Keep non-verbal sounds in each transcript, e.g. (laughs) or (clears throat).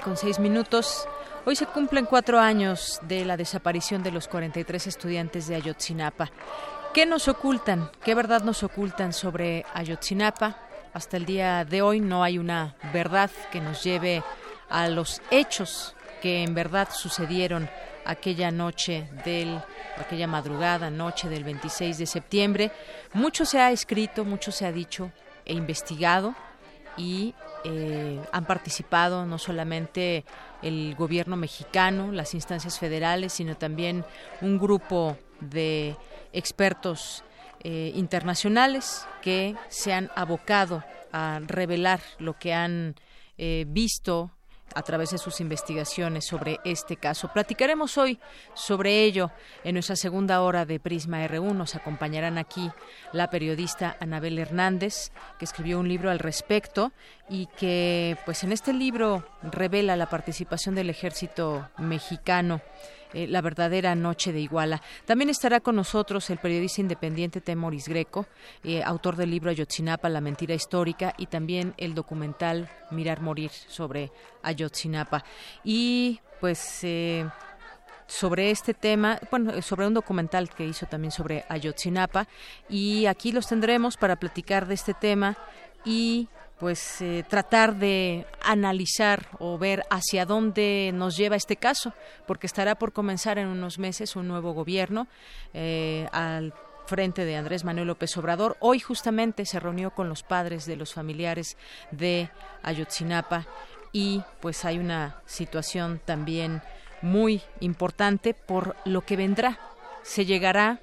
Con seis minutos. Hoy se cumplen cuatro años de la desaparición de los 43 estudiantes de Ayotzinapa. ¿Qué nos ocultan? ¿Qué verdad nos ocultan sobre Ayotzinapa? Hasta el día de hoy no hay una verdad que nos lleve a los hechos que en verdad sucedieron aquella noche del aquella madrugada, noche del 26 de septiembre. Mucho se ha escrito, mucho se ha dicho e investigado y eh, han participado no solamente el gobierno mexicano, las instancias federales, sino también un grupo de expertos eh, internacionales que se han abocado a revelar lo que han eh, visto a través de sus investigaciones sobre este caso. Platicaremos hoy sobre ello en nuestra segunda hora de Prisma R1. Nos acompañarán aquí la periodista Anabel Hernández, que escribió un libro al respecto y que, pues, en este libro revela la participación del ejército mexicano eh, la verdadera noche de Iguala. También estará con nosotros el periodista independiente Temoris Greco, eh, autor del libro Ayotzinapa, la mentira histórica, y también el documental Mirar Morir sobre Ayotzinapa. Y pues eh, sobre este tema, bueno, sobre un documental que hizo también sobre Ayotzinapa, y aquí los tendremos para platicar de este tema y pues eh, tratar de analizar o ver hacia dónde nos lleva este caso, porque estará por comenzar en unos meses un nuevo gobierno eh, al frente de Andrés Manuel López Obrador. Hoy justamente se reunió con los padres de los familiares de Ayotzinapa y pues hay una situación también muy importante por lo que vendrá. Se llegará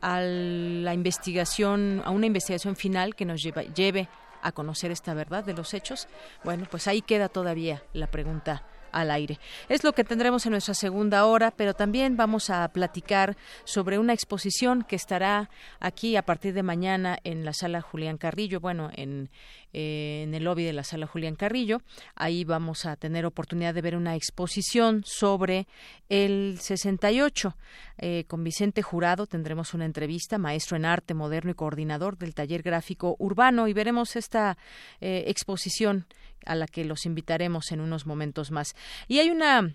a la investigación, a una investigación final que nos lleva, lleve a conocer esta verdad de los hechos? Bueno, pues ahí queda todavía la pregunta al aire. Es lo que tendremos en nuestra segunda hora, pero también vamos a platicar sobre una exposición que estará aquí a partir de mañana en la sala Julián Carrillo, bueno, en, eh, el lobby de la sala Julián Carrillo. Ahí vamos a tener oportunidad de ver una exposición sobre el 68. Eh, con Vicente Jurado tendremos una entrevista, maestro en arte moderno y coordinador del taller gráfico urbano, y veremos esta eh, exposición a la que los invitaremos en unos momentos más. Y hay una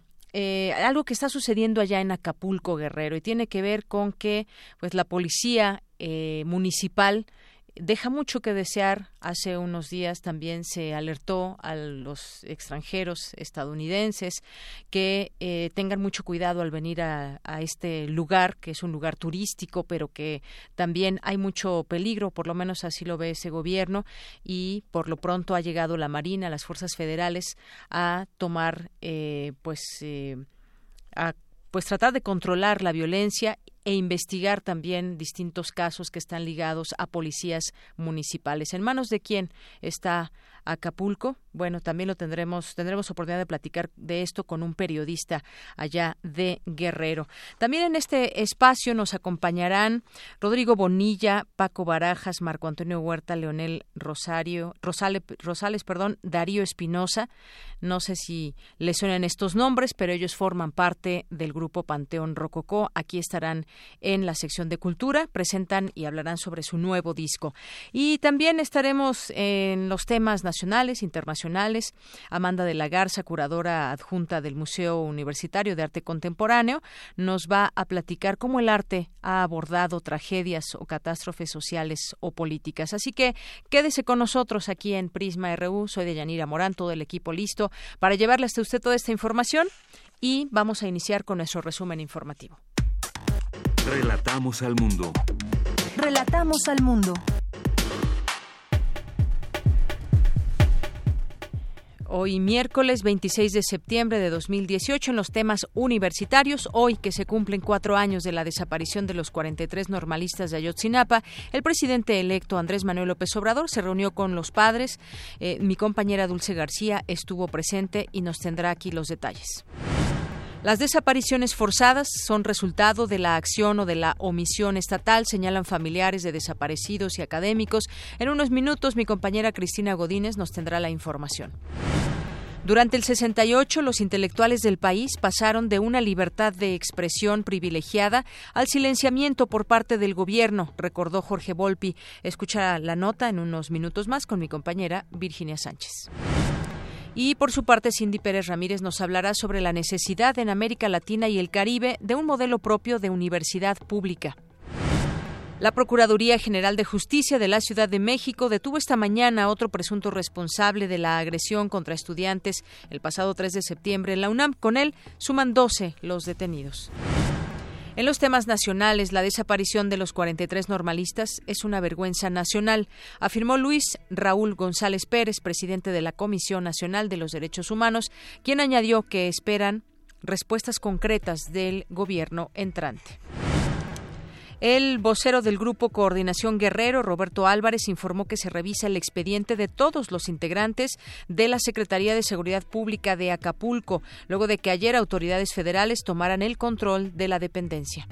algo que está sucediendo allá en Acapulco, Guerrero, y tiene que ver con que pues la policía municipal deja mucho que desear. Hace unos días también se alertó a los extranjeros estadounidenses que eh, tengan mucho cuidado al venir a, este lugar, que es un lugar turístico, pero que también hay mucho peligro, por lo menos así lo ve ese gobierno, y por lo pronto ha llegado la Marina, las fuerzas federales, a tomar, eh, pues, eh, a pues tratar de controlar la violencia e investigar también distintos casos que están ligados a policías municipales. ¿En manos de quién está Acapulco. Bueno, también lo tendremos, tendremos oportunidad de platicar de esto con un periodista allá de Guerrero. También en este espacio nos acompañarán Rodrigo Bonilla, Paco Barajas, Marco Antonio Huerta, Leonel Rosario, Rosales, perdón, Darío Espinosa. No sé si les suenan estos nombres, pero ellos forman parte del grupo Panteón Rococó. Aquí estarán en la sección de cultura, presentan y hablarán sobre su nuevo disco. Y también estaremos en los temas nacionales, internacionales. Amanda de la Garza, curadora adjunta del Museo Universitario de Arte Contemporáneo, nos va a platicar cómo el arte ha abordado tragedias o catástrofes sociales o políticas. Así que quédese con nosotros aquí en Prisma RU. Soy de Yanira Morán, todo el equipo listo para llevarle hasta usted toda esta información y vamos a iniciar con nuestro resumen informativo. Relatamos al mundo. Relatamos al mundo. Hoy miércoles 26 de septiembre de 2018 en los temas universitarios, hoy que se cumplen cuatro años de la desaparición de los 43 normalistas de Ayotzinapa, el presidente electo Andrés Manuel López Obrador se reunió con los padres. Eh, mi compañera Dulce García estuvo presente y nos tendrá aquí los detalles. Las desapariciones forzadas son resultado de la acción o de la omisión estatal, señalan familiares de desaparecidos y académicos. En unos minutos mi compañera Cristina Godínez nos tendrá la información. Durante el 68, los intelectuales del país pasaron de una libertad de expresión privilegiada al silenciamiento por parte del gobierno, recordó Jorge Volpi. Escucha la nota en unos minutos más con mi compañera Virginia Sánchez. Y por su parte, Cindy Pérez Ramírez nos hablará sobre la necesidad en América Latina y el Caribe de un modelo propio de universidad pública. La Procuraduría General de Justicia de la Ciudad de México detuvo esta mañana a otro presunto responsable de la agresión contra estudiantes el pasado 3 de septiembre en la UNAM. Con él suman 12 los detenidos. En los temas nacionales, la desaparición de los 43 normalistas es una vergüenza nacional, afirmó Luis Raúl González Pérez, presidente de la Comisión Nacional de los Derechos Humanos, quien añadió que esperan respuestas concretas del gobierno entrante. El vocero del Grupo Coordinación Guerrero, Roberto Álvarez, informó que se revisa el expediente de todos los integrantes de la Secretaría de Seguridad Pública de Acapulco, luego de que ayer autoridades federales tomaran el control de la dependencia.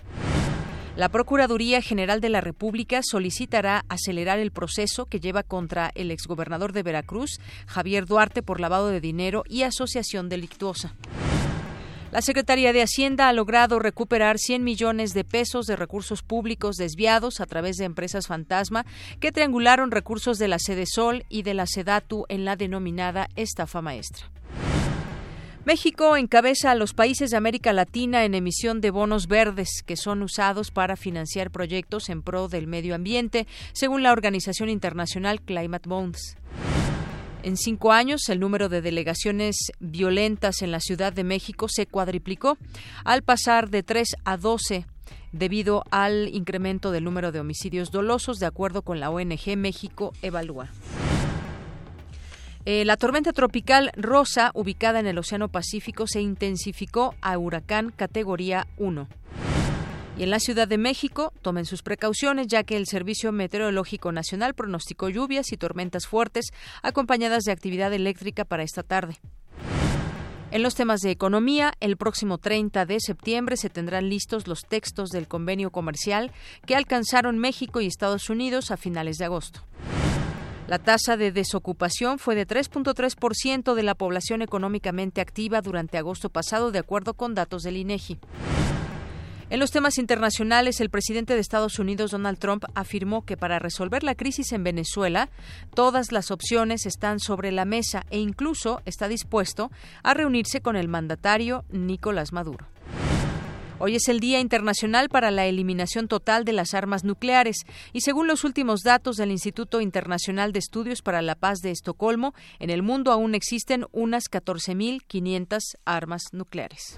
La Procuraduría General de la República solicitará acelerar el proceso que lleva contra el exgobernador de Veracruz, Javier Duarte, por lavado de dinero y asociación delictuosa. La Secretaría de Hacienda ha logrado recuperar 100 millones de pesos de recursos públicos desviados a través de empresas fantasma que triangularon recursos de la Sede Sol y de la Sedatu en la denominada estafa maestra. México encabeza a los países de América Latina en emisión de bonos verdes que son usados para financiar proyectos en pro del medio ambiente, según la organización internacional Climate Bonds. En cinco años, el número de delegaciones violentas en la Ciudad de México se cuadriplicó, al pasar de 3 a 12 debido al incremento del número de homicidios dolosos, de acuerdo con la ONG México Evalúa. Eh, la tormenta tropical Rosa, ubicada en el Océano Pacífico, se intensificó a huracán categoría 1. Y en la Ciudad de México, tomen sus precauciones ya que el Servicio Meteorológico Nacional pronosticó lluvias y tormentas fuertes acompañadas de actividad eléctrica para esta tarde. En los temas de economía, el próximo 30 de septiembre se tendrán listos los textos del convenio comercial que alcanzaron México y Estados Unidos a finales de agosto. La tasa de desocupación fue de 3.3% de la población económicamente activa durante agosto pasado, de acuerdo con datos del INEGI. En los temas internacionales, el presidente de Estados Unidos, Donald Trump, afirmó que para resolver la crisis en Venezuela, todas las opciones están sobre la mesa e incluso está dispuesto a reunirse con el mandatario Nicolás Maduro. Hoy es el Día Internacional para la Eliminación Total de las Armas Nucleares y según los últimos datos del Instituto Internacional de Estudios para la Paz de Estocolmo, en el mundo aún existen unas 14.500 armas nucleares.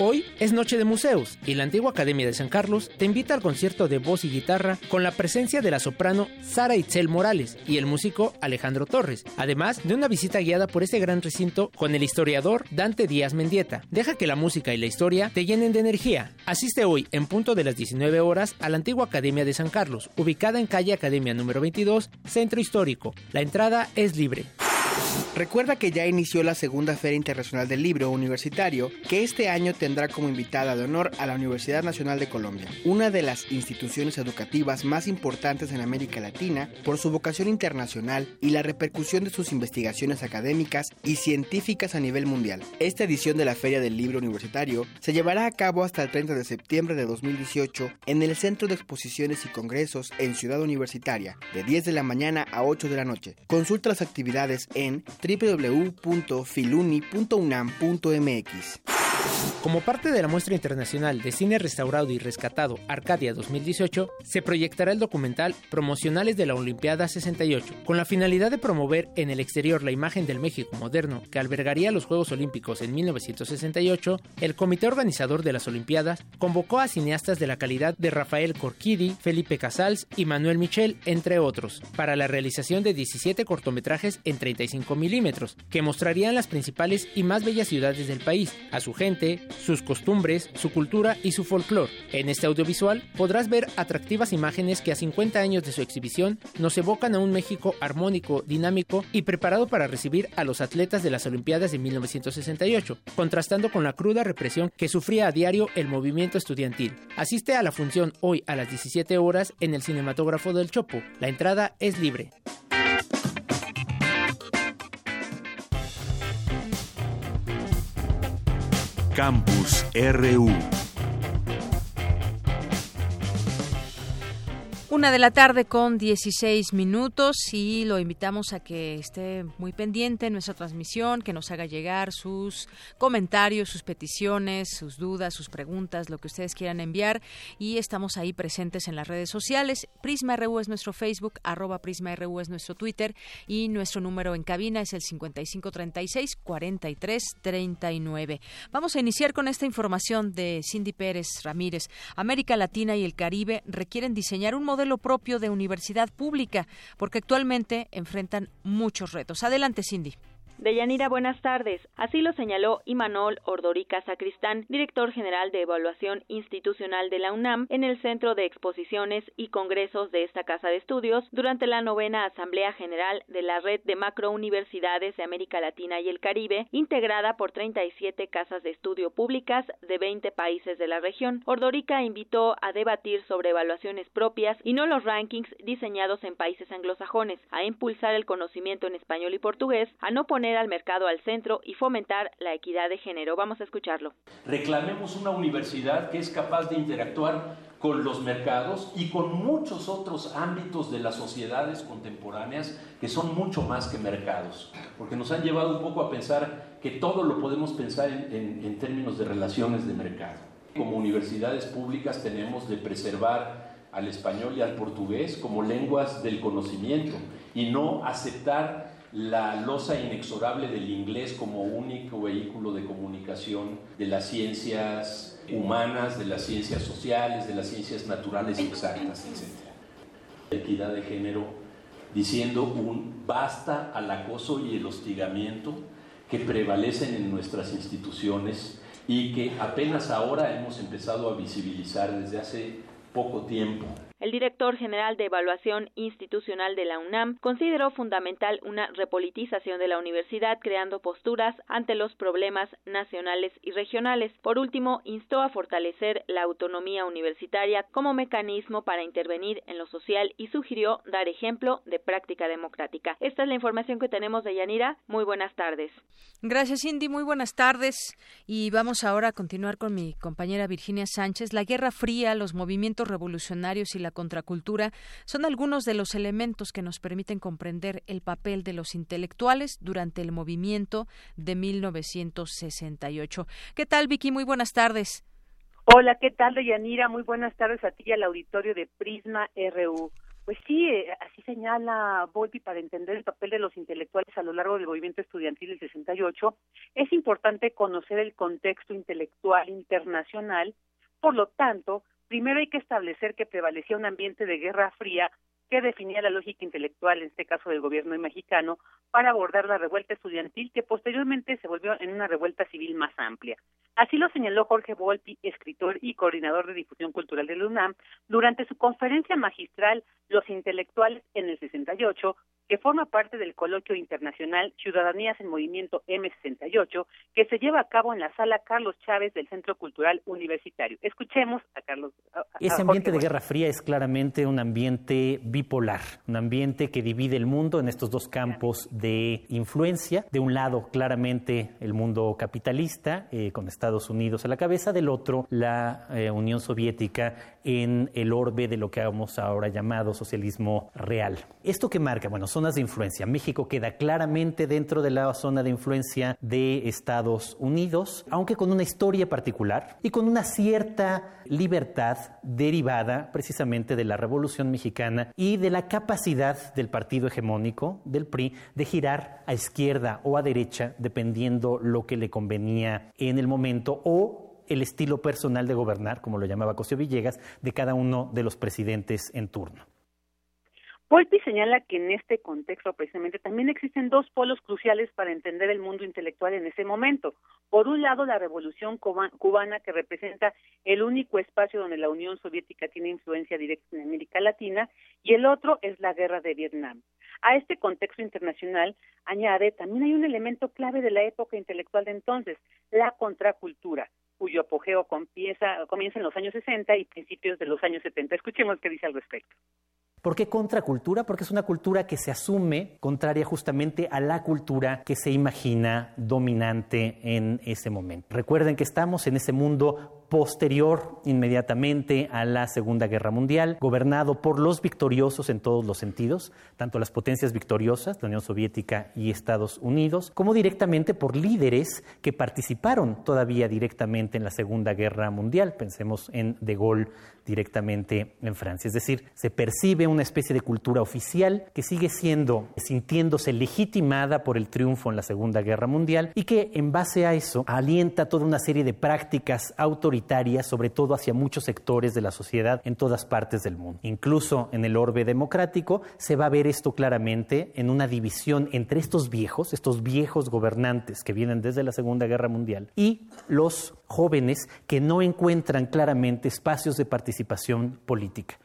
Hoy es Noche de Museos y la antigua Academia de San Carlos te invita al concierto de voz y guitarra con la presencia de la soprano Sara Itzel Morales y el músico Alejandro Torres, además de una visita guiada por este gran recinto con el historiador Dante Díaz Mendieta. Deja que la música y la historia te llenen de energía. Asiste hoy en punto de las 19 horas a la antigua Academia de San Carlos, ubicada en calle Academia número 22, Centro Histórico. La entrada es libre. Recuerda que ya inició la segunda Feria Internacional del Libro Universitario, que este año tendrá como invitada de honor a la Universidad Nacional de Colombia, una de las instituciones educativas más importantes en América Latina por su vocación internacional y la repercusión de sus investigaciones académicas y científicas a nivel mundial. Esta edición de la Feria del Libro Universitario se llevará a cabo hasta el 30 de septiembre de 2018 en el Centro de Exposiciones y Congresos en Ciudad Universitaria, de 10 de la mañana a 8 de la noche. Consulta las actividades en www.filuni.unam.mx. Como parte de la muestra internacional de cine restaurado y rescatado Arcadia 2018, se proyectará el documental Promocionales de la Olimpiada 68, con la finalidad de promover en el exterior la imagen del México moderno que albergaría los Juegos Olímpicos en 1968. El comité organizador de las Olimpiadas convocó a cineastas de la calidad de Rafael Corquidi, Felipe Casals y Manuel Michel, entre otros, para la realización de 17 cortometrajes en 35 milímetros, que mostrarían las principales y más bellas ciudades del país, a su gente sus costumbres, su cultura y su folclore. En este audiovisual podrás ver atractivas imágenes que a 50 años de su exhibición nos evocan a un México armónico, dinámico y preparado para recibir a los atletas de las Olimpiadas de 1968, contrastando con la cruda represión que sufría a diario el movimiento estudiantil. Asiste a la función hoy a las 17 horas en el cinematógrafo del Chopo. La entrada es libre. Campus RU. Una de la tarde con 16 minutos y lo invitamos a que esté muy pendiente en nuestra transmisión, que nos haga llegar sus comentarios, sus peticiones, sus dudas, sus preguntas, lo que ustedes quieran enviar y estamos ahí presentes en las redes sociales. Prisma RU es nuestro Facebook, arroba Prisma RU es nuestro Twitter y nuestro número en cabina es el 5536 4339. Vamos a iniciar con esta información de Cindy Pérez Ramírez. América Latina y el Caribe requieren diseñar un modelo lo propio de universidad pública, porque actualmente enfrentan muchos retos. Adelante, Cindy. Deyanira, buenas tardes. Así lo señaló Imanol Ordorica Sacristán, director general de Evaluación Institucional de la UNAM, en el Centro de Exposiciones y Congresos de esta Casa de Estudios durante la novena Asamblea General de la Red de Macrouniversidades de América Latina y el Caribe, integrada por 37 casas de estudio públicas de 20 países de la región. Ordorica invitó a debatir sobre evaluaciones propias y no los rankings diseñados en países anglosajones, a impulsar el conocimiento en español y portugués, a no poner al mercado al centro y fomentar la equidad de género. Vamos a escucharlo. Reclamemos una universidad que es capaz de interactuar con los mercados y con muchos otros ámbitos de las sociedades contemporáneas que son mucho más que mercados, porque nos han llevado un poco a pensar que todo lo podemos pensar en, en términos de relaciones de mercado. Como universidades públicas tenemos de preservar al español y al portugués como lenguas del conocimiento y no aceptar la losa inexorable del inglés como único vehículo de comunicación de las ciencias humanas, de las ciencias sociales, de las ciencias naturales exactas, etc. Equidad de género diciendo un basta al acoso y el hostigamiento que prevalecen en nuestras instituciones y que apenas ahora hemos empezado a visibilizar desde hace poco tiempo. El director general de Evaluación Institucional de la UNAM consideró fundamental una repolitización de la universidad creando posturas ante los problemas nacionales y regionales. Por último, instó a fortalecer la autonomía universitaria como mecanismo para intervenir en lo social y sugirió dar ejemplo de práctica democrática. Esta es la información que tenemos de Yanira. Muy buenas tardes. Gracias, Cindy. Muy buenas tardes. Y vamos ahora a continuar con mi compañera Virginia Sánchez. La Guerra Fría, los movimientos revolucionarios y la contracultura son algunos de los elementos que nos permiten comprender el papel de los intelectuales durante el movimiento de 1968. ¿Qué tal, Vicky? Muy buenas tardes. Hola, ¿qué tal, Deyanira? Muy buenas tardes a ti y al auditorio de Prisma RU. Pues sí, eh, así señala Volpi para entender el papel de los intelectuales a lo largo del movimiento estudiantil del 68. Es importante conocer el contexto intelectual internacional. Por lo tanto, primero hay que establecer que prevalecía un ambiente de guerra fría que definía la lógica intelectual, en este caso del gobierno mexicano, para abordar la revuelta estudiantil que posteriormente se volvió en una revuelta civil más amplia. Así lo señaló Jorge Volpi, escritor y coordinador de difusión cultural de la UNAM, durante su conferencia magistral Los intelectuales en el 68, que forma parte del coloquio internacional Ciudadanías en Movimiento M68, que se lleva a cabo en la sala Carlos Chávez del Centro Cultural Universitario. Escuchemos a Carlos. Ese ambiente de Guerra Fría es claramente un ambiente bipolar, un ambiente que divide el mundo en estos dos campos de influencia. De un lado, claramente, el mundo capitalista, eh, con Estados Unidos a la cabeza, del otro, la eh, Unión Soviética en el orbe de lo que hemos ahora llamado socialismo real. ¿Esto que marca? Bueno, zonas de influencia. México queda claramente dentro de la zona de influencia de Estados Unidos, aunque con una historia particular y con una cierta libertad derivada precisamente de la Revolución Mexicana y de la capacidad del partido hegemónico, del PRI, de girar a izquierda o a derecha dependiendo lo que le convenía en el momento o el estilo personal de gobernar, como lo llamaba Cosio Villegas, de cada uno de los presidentes en turno. Volpi señala que en este contexto precisamente también existen dos polos cruciales para entender el mundo intelectual en ese momento. Por un lado, la revolución cubana que representa el único espacio donde la Unión Soviética tiene influencia directa en América Latina y el otro es la guerra de Vietnam. A este contexto internacional añade también hay un elemento clave de la época intelectual de entonces, la contracultura cuyo apogeo comienza, comienza en los años 60 y principios de los años 70. Escuchemos qué dice al respecto. ¿Por qué contracultura? Porque es una cultura que se asume contraria justamente a la cultura que se imagina dominante en ese momento. Recuerden que estamos en ese mundo posterior inmediatamente a la Segunda Guerra Mundial, gobernado por los victoriosos en todos los sentidos, tanto las potencias victoriosas, la Unión Soviética y Estados Unidos, como directamente por líderes que participaron todavía directamente en la Segunda Guerra Mundial. Pensemos en De Gaulle directamente en Francia. Es decir, se percibe una especie de cultura oficial que sigue siendo, sintiéndose legitimada por el triunfo en la Segunda Guerra Mundial y que en base a eso alienta toda una serie de prácticas autoritarias sobre todo hacia muchos sectores de la sociedad en todas partes del mundo. Incluso en el orbe democrático se va a ver esto claramente en una división entre estos viejos, estos viejos gobernantes que vienen desde la Segunda Guerra Mundial, y los jóvenes que no encuentran claramente espacios de participación política.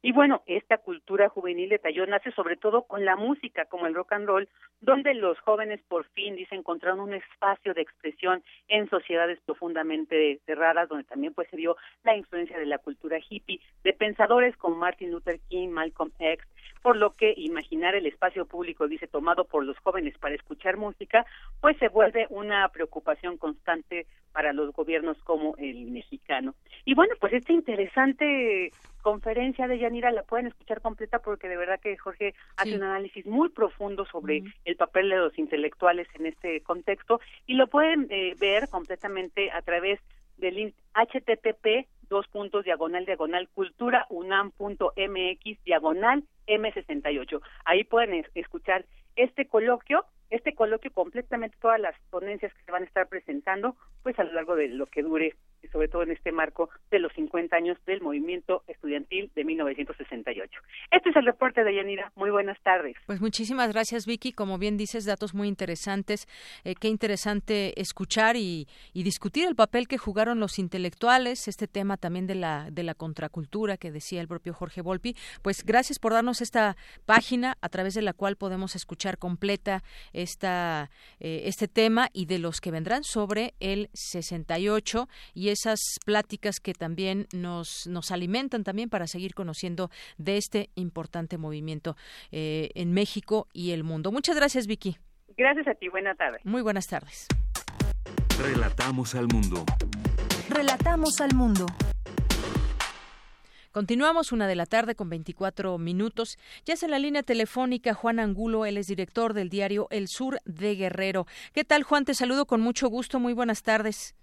Y bueno, esta cultura juvenil de Tallón nace sobre todo con la música, como el rock and roll, donde los jóvenes por fin, dice, encontraron un espacio de expresión en sociedades profundamente cerradas, donde también pues se vio la influencia de la cultura hippie, de pensadores como Martin Luther King, Malcolm X, por lo que imaginar el espacio público, dice, tomado por los jóvenes para escuchar música, pues se vuelve una preocupación constante para los gobiernos como el mexicano. Y bueno, pues esta interesante conferencia de Yanira la pueden escuchar completa porque de verdad que Jorge hace un análisis muy profundo sobre el papel de los intelectuales en este contexto y lo pueden eh, ver completamente a través del http dos puntos diagonal diagonal cultura unam.mx diagonal M68. Ahí pueden escuchar este coloquio este coloquio completamente todas las ponencias que se van a estar presentando, pues a lo largo de lo que dure, sobre todo en este marco de los 50 años del movimiento estudiantil de 1968. El reporte de Yanira. Muy buenas tardes. Pues muchísimas gracias, Vicky. Como bien dices, datos muy interesantes. Eh, qué interesante escuchar y, discutir el papel que jugaron los intelectuales, este tema también de la, de la contracultura que decía el propio Jorge Volpi. Pues gracias por darnos esta página a través de la cual podemos escuchar completa esta, eh, este tema y de los que vendrán sobre el 68 y esas pláticas que también nos, nos alimentan también para seguir conociendo de este importante movimiento eh, en México y el mundo. Muchas gracias, Vicky. Gracias a ti. Buenas tardes. Muy buenas tardes. Relatamos al mundo. Relatamos al mundo. Continuamos una de la tarde con 24 minutos. Ya es en la línea telefónica Juan Angulo, él es director del diario El Sur de Guerrero. ¿Qué tal, Juan? Te saludo con mucho gusto. Muy buenas tardes.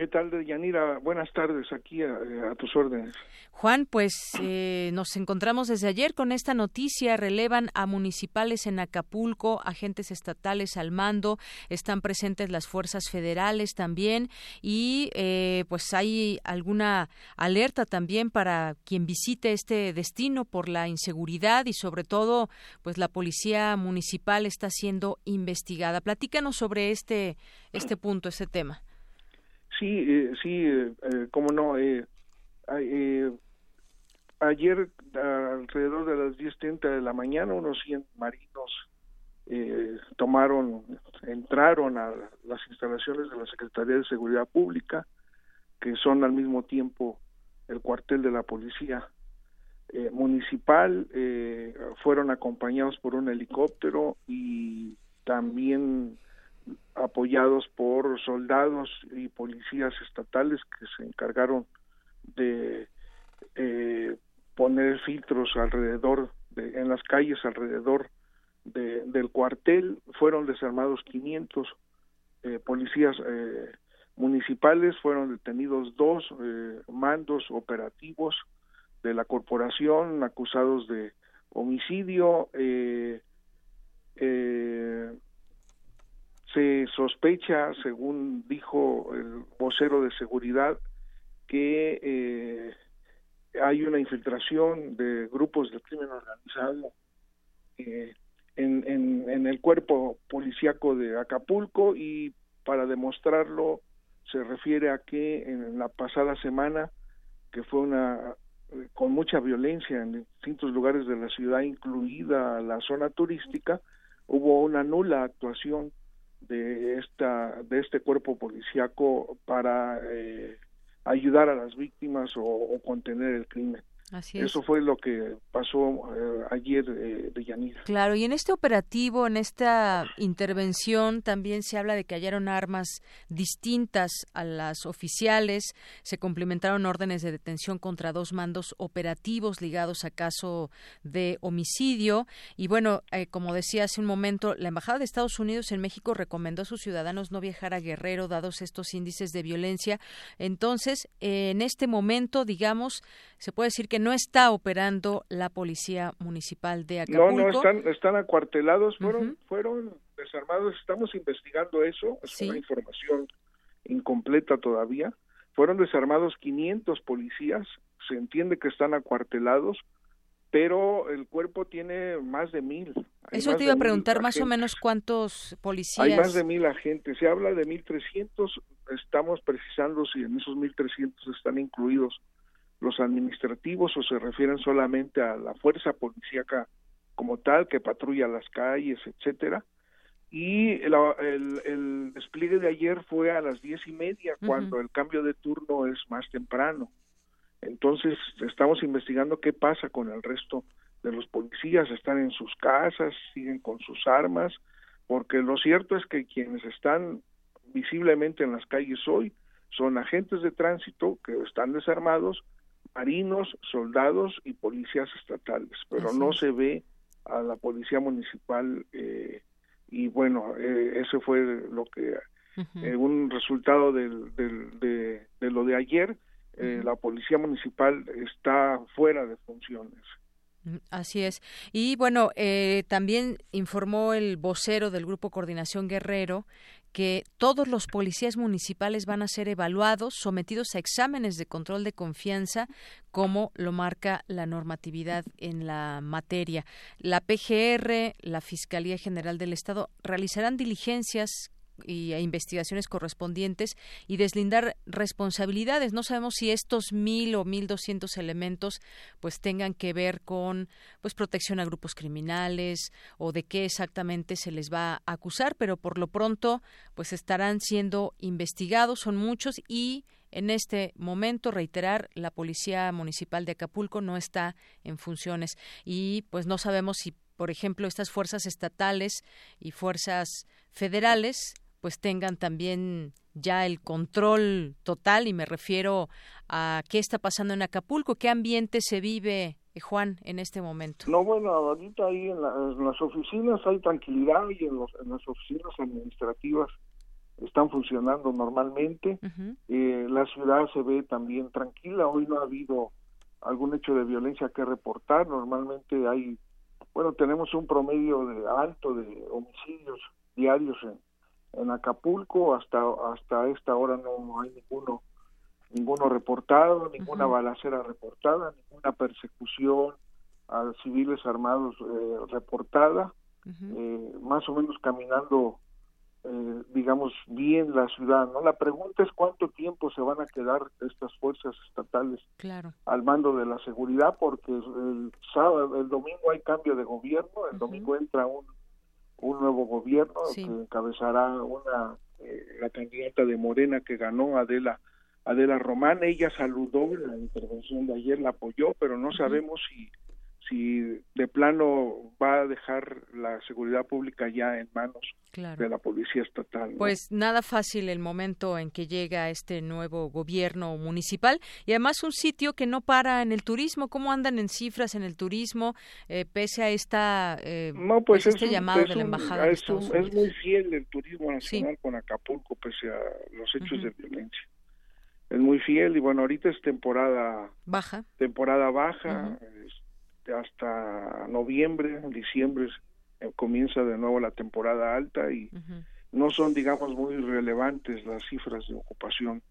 ¿Qué tal, Yanira? Buenas tardes, aquí a, tus órdenes. Juan, pues eh, nos encontramos desde ayer con esta noticia. Relevan a municipales en Acapulco, agentes estatales al mando, están presentes las fuerzas federales también y eh, pues hay alguna alerta también para quien visite este destino por la inseguridad y sobre todo pues la policía municipal está siendo investigada. Platícanos sobre este, este punto, este tema. Sí, eh, sí, eh, eh, cómo no. Eh, ayer, alrededor de las 10.30 de la mañana, unos 100 marinos tomaron, entraron a las instalaciones de la Secretaría de Seguridad Pública, que son al mismo tiempo el cuartel de la policía municipal, fueron acompañados por un helicóptero y también apoyados por soldados y policías estatales que se encargaron de eh, poner filtros alrededor de, en las calles alrededor de, del cuartel. Fueron desarmados 500 eh, policías eh, municipales. Fueron detenidos dos eh, mandos operativos de la corporación acusados de homicidio eh, eh, se sospecha, según dijo el vocero de seguridad, que eh, hay una infiltración de grupos de crimen organizado eh, en, en, en, el cuerpo policíaco de Acapulco y para demostrarlo se refiere a que en la pasada semana, que fue una con mucha violencia en distintos lugares de la ciudad, incluida la zona turística, hubo una nula actuación de esta de este cuerpo policíaco para eh, ayudar a las víctimas o, contener el crimen. Eso fue lo que pasó eh, ayer eh, de Yanira. Claro, y en este operativo, en esta intervención, también se habla de que hallaron armas distintas a las oficiales, se complementaron órdenes de detención contra dos mandos operativos ligados a caso de homicidio. Y bueno, eh, como decía hace un momento, la Embajada de Estados Unidos en México recomendó a sus ciudadanos no viajar a Guerrero, dados estos índices de violencia. Entonces, en este momento, digamos, se puede decir que no está operando la policía municipal de Acapulco. No, no, están, están acuartelados, fueron, fueron desarmados, estamos investigando eso, es una información incompleta todavía. Fueron desarmados 500 policías, se entiende que están acuartelados, pero el cuerpo tiene más de mil. Eso te iba a preguntar, más o menos cuántos policías. Hay más de mil agentes, se habla de 1.300, estamos precisando si en esos 1.300 están incluidos los administrativos o se refieren solamente a la fuerza policíaca como tal que patrulla las calles, etcétera. Y el, el, despliegue de ayer fue a las diez y media, cuando el cambio de turno es más temprano. Entonces estamos investigando qué pasa con el resto de los policías, están en sus casas, siguen con sus armas, porque lo cierto es que quienes están visiblemente en las calles hoy son agentes de tránsito que están desarmados marinos, soldados y policías estatales, pero no se ve a la policía municipal eh, y bueno, eh, ese fue lo que, eh, un resultado del, del, de, de, lo de ayer, eh, la policía municipal está fuera de funciones. Mm, así es. Y bueno, eh, también informó el vocero del Grupo Coordinación Guerrero que todos los policías municipales van a ser evaluados, sometidos a exámenes de control de confianza, como lo marca la normatividad en la materia. La PGR, la Fiscalía General del Estado, realizarán diligencias y a investigaciones correspondientes y deslindar responsabilidades. No sabemos si estos mil o mil doscientos elementos pues tengan que ver con pues protección a grupos criminales o de qué exactamente se les va a acusar, pero por lo pronto pues estarán siendo investigados, son muchos y en este momento, reiterar, la Policía Municipal de Acapulco no está en funciones y pues no sabemos si, por ejemplo, estas fuerzas estatales y fuerzas federales pues tengan también ya el control total y me refiero a qué está pasando en Acapulco, qué ambiente se vive, eh, Juan, en este momento. No, bueno, ahorita ahí en, las oficinas hay tranquilidad y en, las oficinas administrativas están funcionando normalmente. Eh, la ciudad se ve también tranquila. Hoy no ha habido algún hecho de violencia que reportar. Normalmente hay, bueno, tenemos un promedio de alto de homicidios diarios en, en Acapulco. Hasta hasta esta hora no hay ninguno ninguno reportado, ninguna balacera reportada, ninguna persecución a civiles armados eh, reportada. Eh, más o menos caminando eh, digamos, bien la ciudad, ¿no? La pregunta es cuánto tiempo se van a quedar estas fuerzas estatales al mando de la seguridad, porque el sábado, el domingo hay cambio de gobierno, el domingo entra un, un nuevo gobierno que encabezará una eh, la candidata de Morena que ganó Adela Adela Román, ella saludó la intervención de ayer, la apoyó, pero no sabemos si si de plano va a dejar la seguridad pública ya en manos de la policía estatal. Pues nada fácil el momento en que llega este nuevo gobierno municipal y además un sitio que no para en el turismo. ¿Cómo andan en cifras en el turismo eh, pese a esta eh, no, pues, pues este llamado de la embajada? Es, es, muy fiel el turismo nacional con Acapulco pese a los hechos de violencia. Es muy fiel y bueno ahorita es temporada baja. Temporada baja hasta noviembre, diciembre eh, comienza de nuevo la temporada alta y no son, digamos, muy relevantes las cifras de ocupación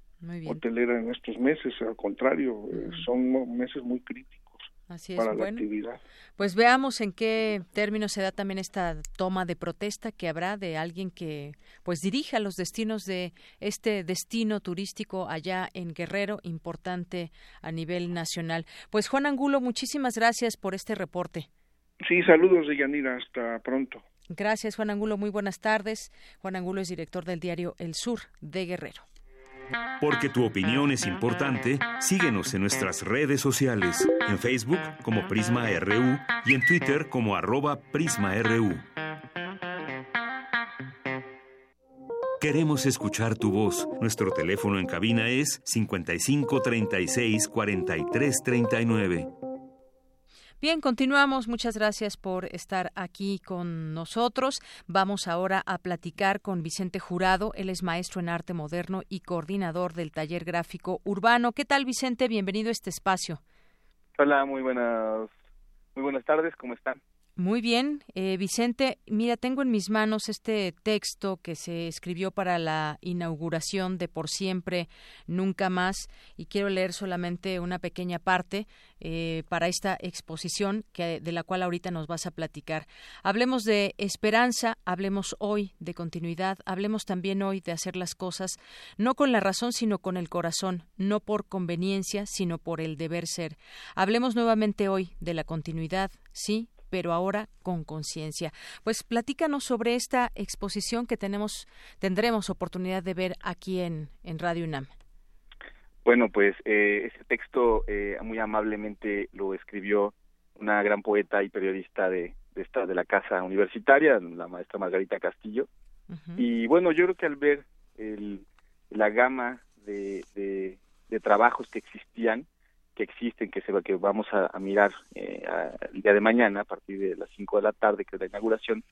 hotelera en estos meses, al contrario, son meses muy críticos. Así para la actividad. Pues veamos en qué términos se da también esta toma de protesta que habrá de alguien que pues dirija los destinos de este destino turístico allá en Guerrero, importante a nivel nacional. Pues Juan Angulo, muchísimas gracias por este reporte. Sí, saludos de Yanira, hasta pronto. Gracias, Juan Angulo, muy buenas tardes. Juan Angulo es director del diario El Sur de Guerrero. Porque tu opinión es importante, síguenos en nuestras redes sociales, en Facebook como Prisma RU y en Twitter como arroba PrismaRU. Queremos escuchar tu voz. Nuestro teléfono en cabina es 55 36 43 39. Bien, continuamos. Muchas gracias por estar aquí con nosotros. Vamos ahora a platicar con Vicente Jurado. Él es maestro en arte moderno y coordinador del taller gráfico urbano. ¿Qué tal, Vicente? Bienvenido a este espacio. Hola, muy buenas, muy buenas tardes. ¿Cómo están? Muy bien, eh, Vicente, mira, tengo en mis manos este texto que se escribió para la inauguración de Por Siempre, Nunca Más, y quiero leer solamente una pequeña parte eh, para esta exposición que, de la cual ahorita nos vas a platicar. Hablemos de esperanza, hablemos hoy de continuidad, hablemos también hoy de hacer las cosas no con la razón, sino con el corazón, no por conveniencia, sino por el deber ser. Hablemos nuevamente hoy de la continuidad, sí, pero ahora con conciencia. Pues platícanos sobre esta exposición que tenemos, tendremos oportunidad de ver aquí en, en Radio UNAM. Bueno, pues eh, ese texto eh, muy amablemente lo escribió una gran poeta y periodista de, de, esta, de la casa universitaria, la maestra Margarita Castillo. Y bueno, yo creo que al ver el, la gama de, de, de trabajos que existían, que existen, que se que vamos a, mirar eh, el día de mañana a partir de las 5 de la tarde, que es la inauguración,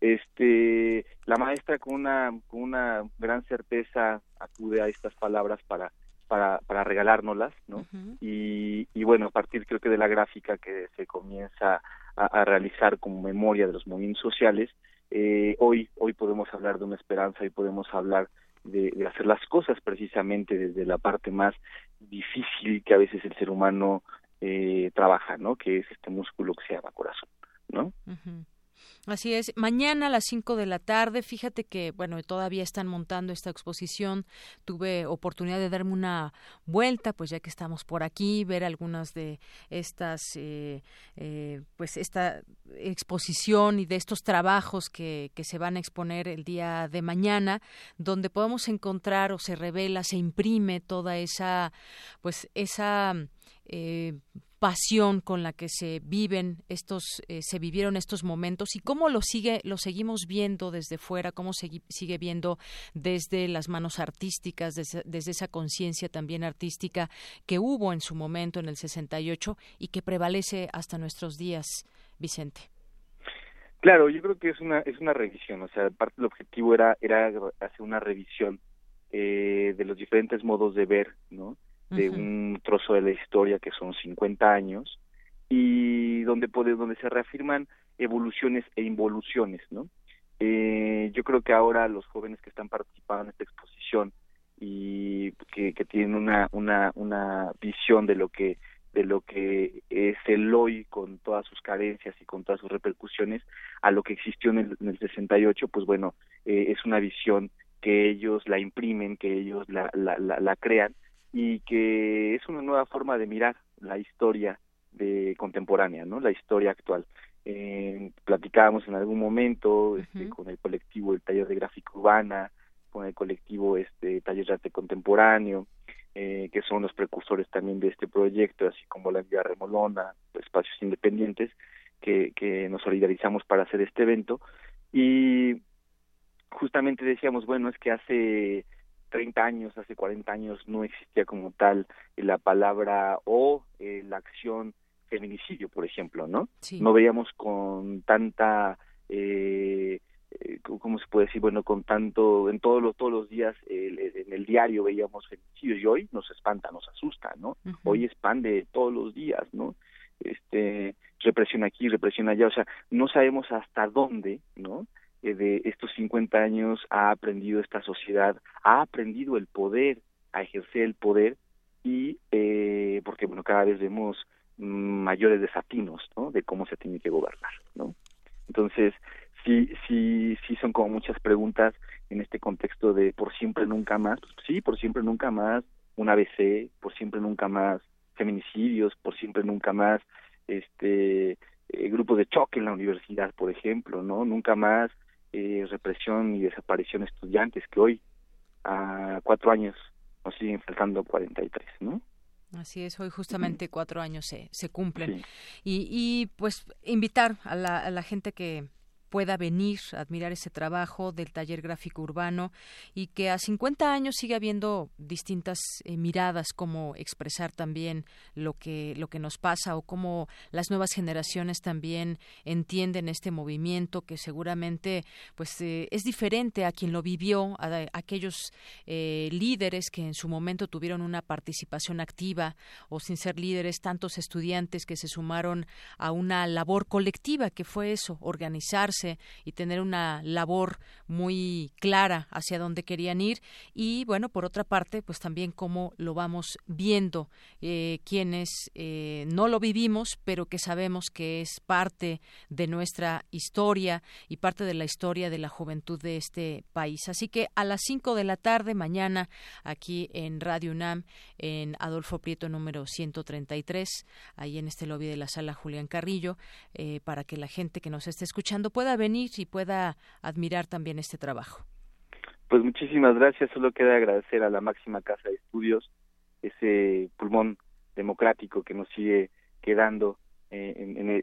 este, la maestra con una, con una gran certeza acude a estas palabras para, para, para regalárnoslas, ¿no? y, y bueno, a partir creo que de la gráfica que se comienza a, realizar como memoria de los movimientos sociales, eh, hoy, hoy podemos hablar de una esperanza y podemos hablar de, hacer las cosas precisamente desde la parte más difícil que a veces el ser humano eh, trabaja, ¿no? Que es este músculo que se llama corazón, ¿no? Así es. Mañana a las 5 de la tarde, fíjate que, bueno, todavía están montando esta exposición. Tuve oportunidad de darme una vuelta, pues ya que estamos por aquí, ver algunas de estas, eh, eh, pues esta exposición y de estos trabajos que, que se van a exponer el día de mañana, donde podemos encontrar o se revela, se imprime toda esa, pues esa eh, pasión con la que se viven estos eh, se vivieron estos momentos y cómo lo sigue lo seguimos viendo desde fuera cómo se sigue viendo desde las manos artísticas desde, esa conciencia también artística que hubo en su momento en el 68 y que prevalece hasta nuestros días Vicente Claro, yo creo que es una es una revisión, o sea, parte del objetivo era era hacer una revisión eh, de los diferentes modos de ver, ¿no? De un trozo de la historia que son 50 años y donde puede, donde se reafirman evoluciones e involuciones, ¿no? Eh, yo creo que ahora los jóvenes que están participando en esta exposición y que, que tienen una, una, una visión de lo que de lo que es el hoy con todas sus carencias y con todas sus repercusiones a lo que existió en el, en el 68, pues bueno, eh, es una visión que ellos la imprimen, que ellos la, la, la, crean y que es una nueva forma de mirar la historia de contemporánea, ¿no? La historia actual. Eh, platicábamos en algún momento este, con el colectivo el taller de gráfica urbana, con el colectivo este taller de arte contemporáneo, eh, que son los precursores también de este proyecto, así como la Vía Remolona, espacios independientes, que, que nos solidarizamos para hacer este evento. Y justamente decíamos, bueno, es que hace 30 años, hace 40 años no existía como tal la palabra o eh, la acción feminicidio, por ejemplo, ¿no? No veíamos con tanta eh, eh, ¿cómo se puede decir? Bueno, con tanto, en todos los, todos los días en el diario veíamos feminicidios y hoy nos espanta, nos asusta, ¿no? Hoy es pan de todos los días, ¿no? Este, represión aquí, represión allá, o sea, no sabemos hasta dónde, ¿no? Eh, de estos 50 años ha aprendido esta sociedad, ha aprendido el poder, a ejercer el poder y, eh, porque, bueno, cada vez vemos mayores desatinos, ¿no? De cómo se tiene que gobernar, ¿no? Entonces, sí, sí, sí son como muchas preguntas en este contexto de por siempre nunca más. Sí, por siempre nunca más un ABC, por siempre nunca más feminicidios, por siempre nunca más este eh, grupos de choque en la universidad, por ejemplo, ¿no? Nunca más eh, represión y desaparición de estudiantes que hoy a cuatro años nos siguen faltando 43, ¿no? Así es, hoy justamente cuatro años se, se cumplen. Y, y pues invitar a la, a la gente que pueda venir a admirar ese trabajo del taller gráfico urbano y que a 50 años siga habiendo distintas eh, miradas cómo expresar también lo que lo que nos pasa o cómo las nuevas generaciones también entienden este movimiento que seguramente pues eh, es diferente a quien lo vivió a, aquellos eh, líderes que en su momento tuvieron una participación activa o sin ser líderes tantos estudiantes que se sumaron a una labor colectiva que fue eso organizarse y tener una labor muy clara hacia dónde querían ir. Y bueno por otra parte pues también cómo lo vamos viendo eh, quienes eh, no lo vivimos pero que sabemos que es parte de nuestra historia y parte de la historia de la juventud de este país. Así que a las 5 de la tarde mañana aquí en Radio UNAM en Adolfo Prieto número 133 ahí en este lobby de la sala Julián Carrillo eh, para que la gente que nos esté escuchando pueda venir y pueda admirar también este trabajo. Pues muchísimas gracias. Solo queda agradecer a la máxima casa de estudios ese pulmón democrático que nos sigue quedando eh,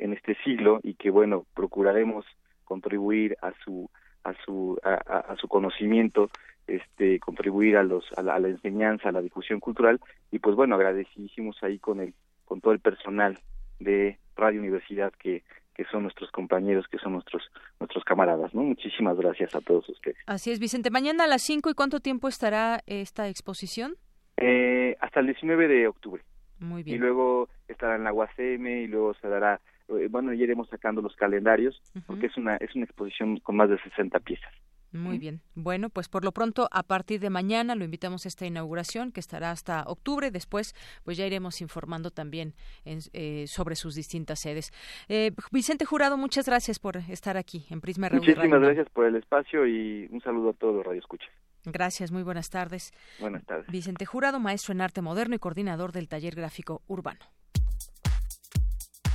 en, este siglo y que bueno procuraremos contribuir a su a su a, su conocimiento este contribuir a los a la, a la, enseñanza a la difusión cultural y pues bueno agradecidísimos ahí con el con todo el personal de Radio Universidad que que son nuestros compañeros, que son nuestros nuestros camaradas, ¿no? Muchísimas gracias a todos ustedes. Así es, Vicente. Mañana a las 5 y cuánto tiempo estará esta exposición? Eh, hasta el 19 de octubre. Muy bien. Y luego estará en la UACM y luego se dará, eh, bueno, ya iremos sacando los calendarios, porque es una es una exposición con más de 60 piezas. Muy bien. Bueno, pues por lo pronto, a partir de mañana lo invitamos a esta inauguración que estará hasta octubre. Después, pues ya iremos informando también eh, sobre sus distintas sedes. Eh, Vicente Jurado, muchas gracias por estar aquí en Prisma Radio. Muchísimas gracias por el espacio y un saludo a todos los Radio Escucha. Gracias, muy buenas tardes. Buenas tardes. Vicente Jurado, maestro en arte moderno y coordinador del taller gráfico urbano.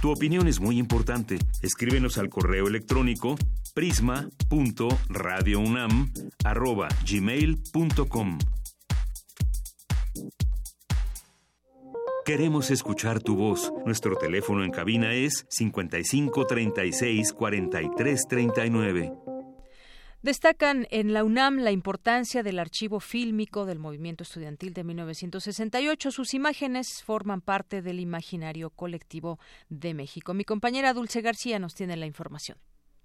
Tu opinión es muy importante. Escríbenos al correo electrónico prisma.radiounam@gmail.com. Queremos escuchar tu voz. Nuestro teléfono en cabina es 55 36 43 39. Destacan en la UNAM la importancia del archivo fílmico del movimiento estudiantil de 1968. Sus imágenes forman parte del imaginario colectivo de México. Mi compañera Dulce García nos tiene la información.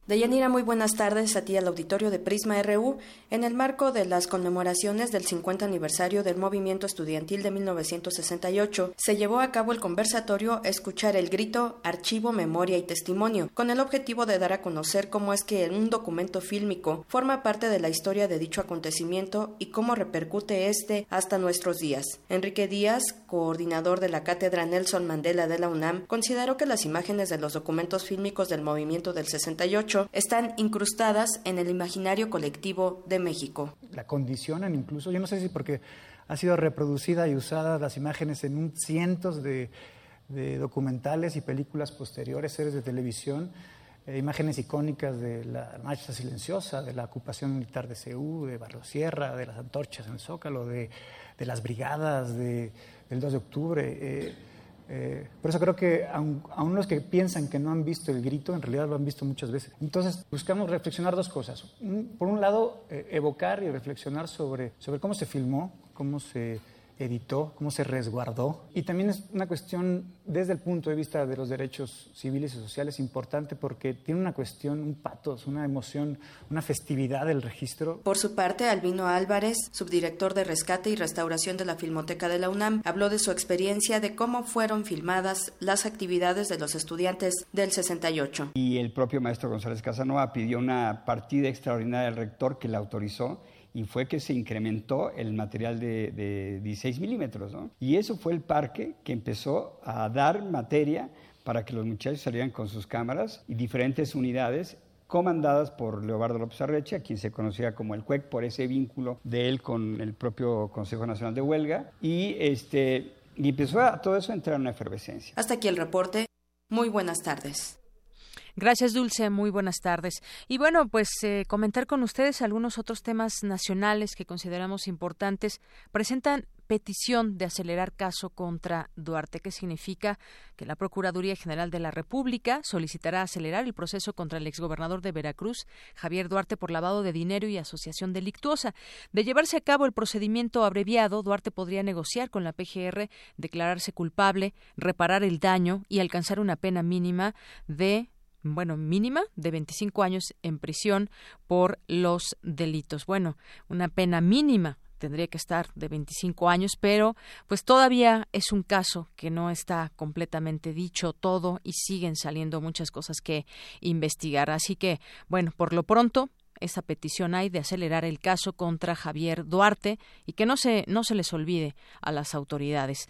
Deyanira, muy buenas tardes a ti al auditorio de Prisma RU. En el marco de las conmemoraciones del 50 aniversario del movimiento estudiantil de 1968, se llevó a cabo el conversatorio Escuchar el grito, archivo, memoria y testimonio, con el objetivo de dar a conocer cómo es que un documento fílmico forma parte de la historia de dicho acontecimiento y cómo repercute este hasta nuestros días. Enrique Díaz, coordinador de la Cátedra Nelson Mandela de la UNAM, consideró que las imágenes de los documentos fílmicos del movimiento del 68 están incrustadas en el imaginario colectivo de México. La condicionan incluso, yo no sé si porque ha sido reproducida y usada las imágenes en un cientos de, documentales y películas posteriores, series de televisión, eh, imágenes icónicas de la marcha silenciosa, de la ocupación militar de Ceú, de Barrio Sierra, de las antorchas en el Zócalo, de, las brigadas del 2 de octubre. Eh, eh, por eso creo que aun, los que piensan que no han visto el grito, en realidad lo han visto muchas veces. Entonces buscamos reflexionar dos cosas. por un lado, eh, evocar y reflexionar sobre, sobre cómo se filmó, cómo se editó, cómo se resguardó. Y también es una cuestión desde el punto de vista de los derechos civiles y sociales importante porque tiene una cuestión, un patos, una emoción, una festividad del registro. Por su parte, Albino Álvarez, subdirector de Rescate y Restauración de la Filmoteca de la UNAM, habló de su experiencia de cómo fueron filmadas las actividades de los estudiantes del 68. Y el propio maestro González Casanova pidió una partida extraordinaria del rector que la autorizó y fue que se incrementó el material de, 16 milímetros. ¿no? Y eso fue el parque que empezó a dar materia para que los muchachos salieran con sus cámaras y diferentes unidades comandadas por Leobardo López Arreche, a quien se conocía como el CUEC por ese vínculo de él con el propio Consejo Nacional de Huelga, y, este, y empezó a todo eso a entrar en una efervescencia. Hasta aquí el reporte. Muy buenas tardes. Gracias, Dulce. Muy buenas tardes. Y bueno, pues eh, comentar con ustedes algunos otros temas nacionales que consideramos importantes. Presentan petición de acelerar caso contra Duarte, que significa que la Procuraduría General de la República solicitará acelerar el proceso contra el exgobernador de Veracruz, Javier Duarte, por lavado de dinero y asociación delictuosa. De llevarse a cabo el procedimiento abreviado, Duarte podría negociar con la PGR, declararse culpable, reparar el daño y alcanzar una pena mínima de bueno, mínima de 25 años en prisión por los delitos. Bueno, una pena mínima tendría que estar de 25 años, pero pues todavía es un caso que no está completamente dicho todo y siguen saliendo muchas cosas que investigar. Así que, bueno, por lo pronto esta petición hay de acelerar el caso contra Javier Duarte y que no se no se les olvide a las autoridades.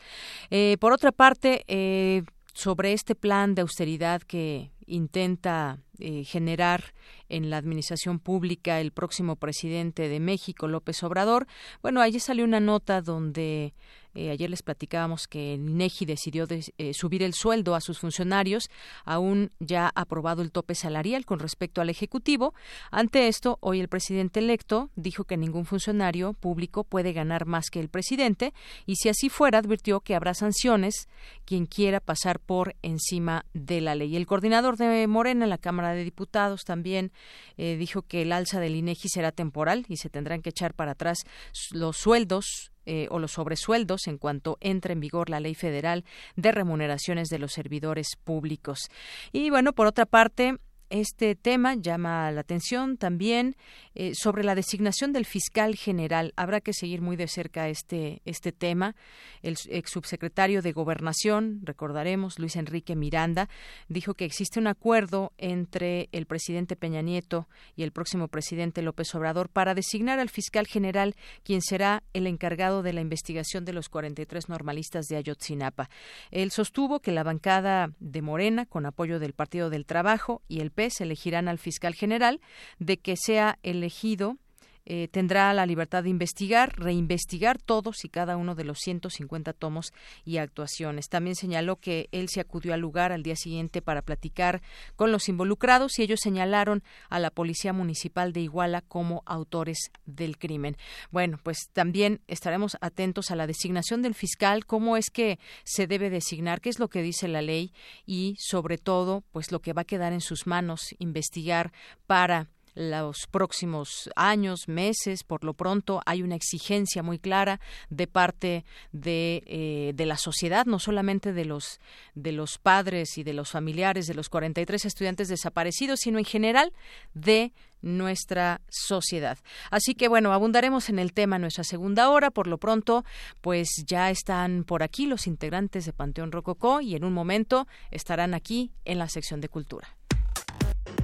Eh, por otra parte, eh, sobre este plan de austeridad que intenta eh, generar en la administración pública el próximo presidente de México, López Obrador. Bueno, ayer salió una nota donde eh, ayer les platicábamos que el INEGI decidió eh, subir el sueldo a sus funcionarios, aún ya aprobado el tope salarial con respecto al Ejecutivo. Ante esto, hoy el presidente electo dijo que ningún funcionario público puede ganar más que el presidente y si así fuera, advirtió que habrá sanciones quien quiera pasar por encima de la ley. El coordinador de Morena en la Cámara de Diputados también eh, dijo que el alza del INEGI será temporal y se tendrán que echar para atrás los sueldos eh, o los sobresueldos en cuanto entre en vigor la ley federal de remuneraciones de los servidores públicos. Y bueno, por otra parte, este tema llama la atención también eh, sobre la designación del fiscal general. Habrá que seguir muy de cerca este, este tema. El ex subsecretario de Gobernación, recordaremos, Luis Enrique Miranda, dijo que existe un acuerdo entre el presidente Peña Nieto y el próximo presidente López Obrador para designar al fiscal general, quien será el encargado de la investigación de los 43 normalistas de Ayotzinapa. Él sostuvo que la bancada de Morena, con apoyo del Partido del Trabajo y el se elegirán al fiscal general, de que sea elegido eh, tendrá la libertad de investigar, reinvestigar todos y cada uno de los 150 tomos y actuaciones. También señaló que él se acudió al lugar al día siguiente para platicar con los involucrados y ellos señalaron a la Policía Municipal de Iguala como autores del crimen. Bueno, pues también estaremos atentos a la designación del fiscal, cómo es que se debe designar, qué es lo que dice la ley y sobre todo, pues lo que va a quedar en sus manos investigar para los próximos años, meses. Por lo pronto hay una exigencia muy clara de parte de, eh, de la sociedad, no solamente de los, de los padres y de los familiares de los 43 estudiantes desaparecidos, sino en general de nuestra sociedad. Así que bueno, abundaremos en el tema en nuestra segunda hora. Por lo pronto, pues ya están por aquí los integrantes de Panteón Rococó y en un momento estarán aquí en la sección de cultura.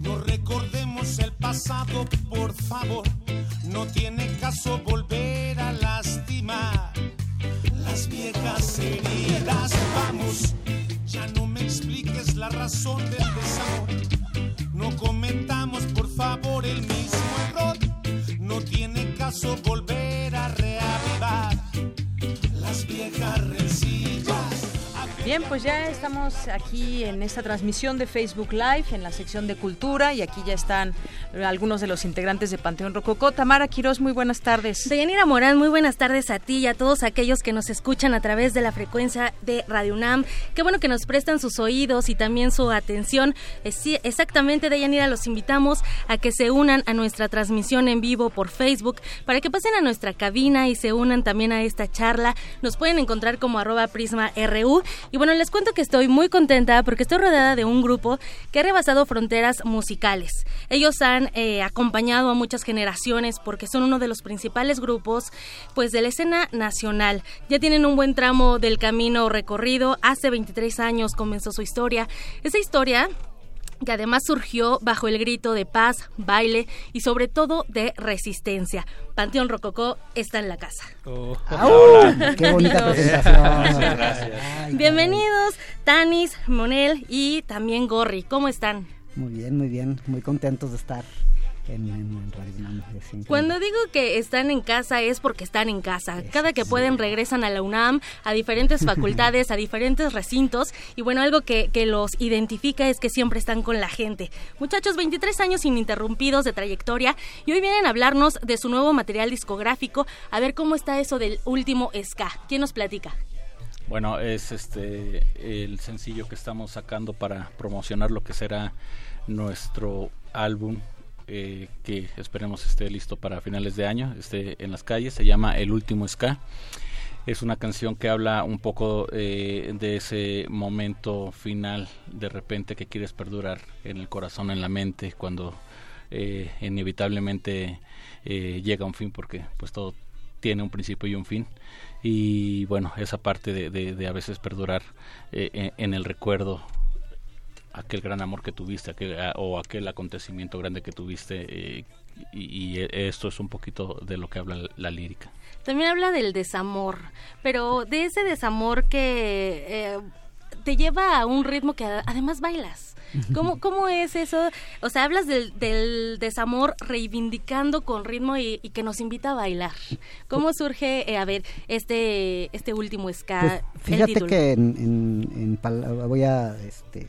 No recordemos el pasado, por favor. No tiene caso volver a lastimar las viejas heridas. Vamos, ya no me expliques la razón del pues ya estamos aquí en esta transmisión de Facebook Live, en la sección de cultura, y aquí ya están algunos de los integrantes de Panteón Rococó. Tamara Quiroz, muy buenas tardes. Deyanira Morán, muy buenas tardes a ti y a todos aquellos que nos escuchan a través de la frecuencia de Radio UNAM. Qué bueno que nos prestan sus oídos y también su atención. Eh, sí, exactamente, Deyanira, los invitamos a que se unan a nuestra transmisión en vivo por Facebook, para que pasen a nuestra cabina y se unan también a esta charla. Nos pueden encontrar como arroba prisma RU. Y bueno, les cuento que estoy muy contenta porque estoy rodeada de un grupo que ha rebasado fronteras musicales. Ellos han eh, acompañado a muchas generaciones porque son uno de los principales grupos pues de la escena nacional. Ya tienen un buen tramo del camino recorrido. Hace 23 años comenzó su historia. Esa historia que además surgió bajo el grito de paz, baile y sobre todo de resistencia. Panteón Rococó está en la casa. Hola. Qué bonita (laughs) presentación. Gracias. Bienvenidos Tanis, Monel y también Gorri. ¿Cómo están? Muy bien, muy bien. Muy contentos de estar en, en, en Radio UNAM. Es increíble. Cuando digo que están en casa es porque están en casa. Cada que pueden regresan a la UNAM, a diferentes (laughs) facultades, a diferentes recintos. Y bueno, algo que, que los identifica es que siempre están con la gente. Muchachos, 23 años ininterrumpidos de trayectoria y hoy vienen a hablarnos de su nuevo material discográfico. A ver cómo está eso del último ska. ¿Quién nos platica? Bueno, es este el sencillo que estamos sacando para promocionar lo que será nuestro álbum eh, que esperemos esté listo para finales de año, esté en las calles. Se llama El último ska. Es una canción que habla un poco eh, de ese momento final de repente que quieres perdurar en el corazón, en la mente, cuando eh, inevitablemente eh, llega un fin, porque pues todo tiene un principio y un fin y bueno esa parte de, de, a veces perdurar eh, en, el recuerdo aquel gran amor que tuviste aquel, a, o aquel acontecimiento grande que tuviste eh, y, y, esto es un poquito de lo que habla la, la, lírica también habla del desamor pero de ese desamor que eh, te lleva a un ritmo que además bailas (laughs) ¿Cómo, ¿Cómo es eso? O sea, hablas del, del desamor reivindicando con ritmo y, y, que nos invita a bailar. ¿Cómo surge, eh, a ver, este, este último ska? Pues fíjate que en, en, en, voy a este,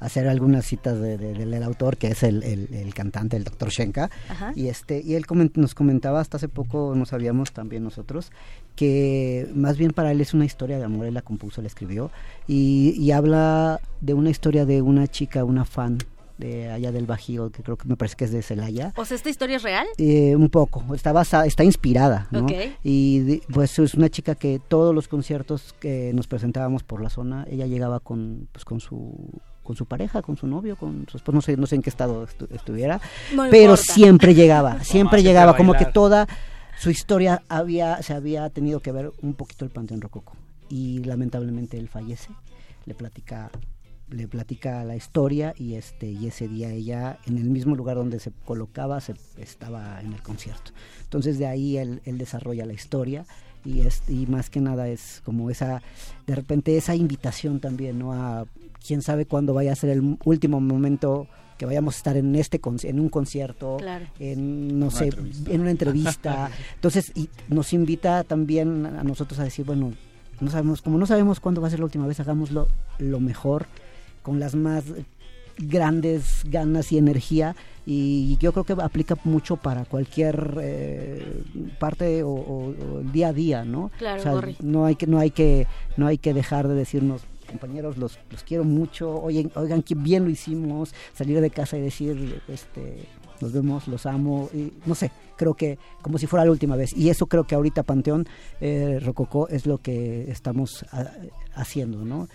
hacer algunas citas de, de, del, autor, que es el, el, el cantante, el doctor Shenka. Ajá. Y, este, y él coment, nos comentaba hasta hace poco, no sabíamos también nosotros, que más bien para él es una historia de amor, él la compuso, la escribió, y, y habla de una historia de una chica, una fan de allá del Bajío, que creo que me parece que es de Celaya. ¿O sea, esta historia es real? Eh, un poco, está basada, está inspirada, ¿no? Okay. Y de, pues es una chica que todos los conciertos que nos presentábamos por la zona, ella llegaba con, pues, con su con su pareja, con su novio, con su esposo, no sé, no sé en qué estado estu estuviera, no pero importa. siempre llegaba, (laughs) siempre llegaba, como que toda su historia había, se había tenido que ver un poquito el Panteón Rococo. Y lamentablemente él fallece, le platica le platica la historia y este y ese día ella en el mismo lugar donde se colocaba se estaba en el concierto entonces de ahí él, él desarrolla la historia y es y más que nada es como esa de repente esa invitación también no a quién sabe cuándo vaya a ser el último momento que vayamos a estar en este en un concierto, en no sé, en una entrevista. (laughs) Entonces, y nos invita también a nosotros a decir, bueno, no sabemos, como no sabemos cuándo va a ser la última vez, hagámoslo lo mejor, con las más grandes ganas y energía y yo creo que aplica mucho para cualquier eh, parte o, el día a día, ¿no? Claro, no hay que no hay que no hay que dejar de decirnos compañeros, los, los quiero mucho, oigan, oigan, qué bien lo hicimos, salir de casa y decir, este, nos vemos, los amo, y no sé, creo que como si fuera la última vez. Y eso creo que ahorita Panteón eh, Rococó es lo que estamos ah, haciendo, ¿no?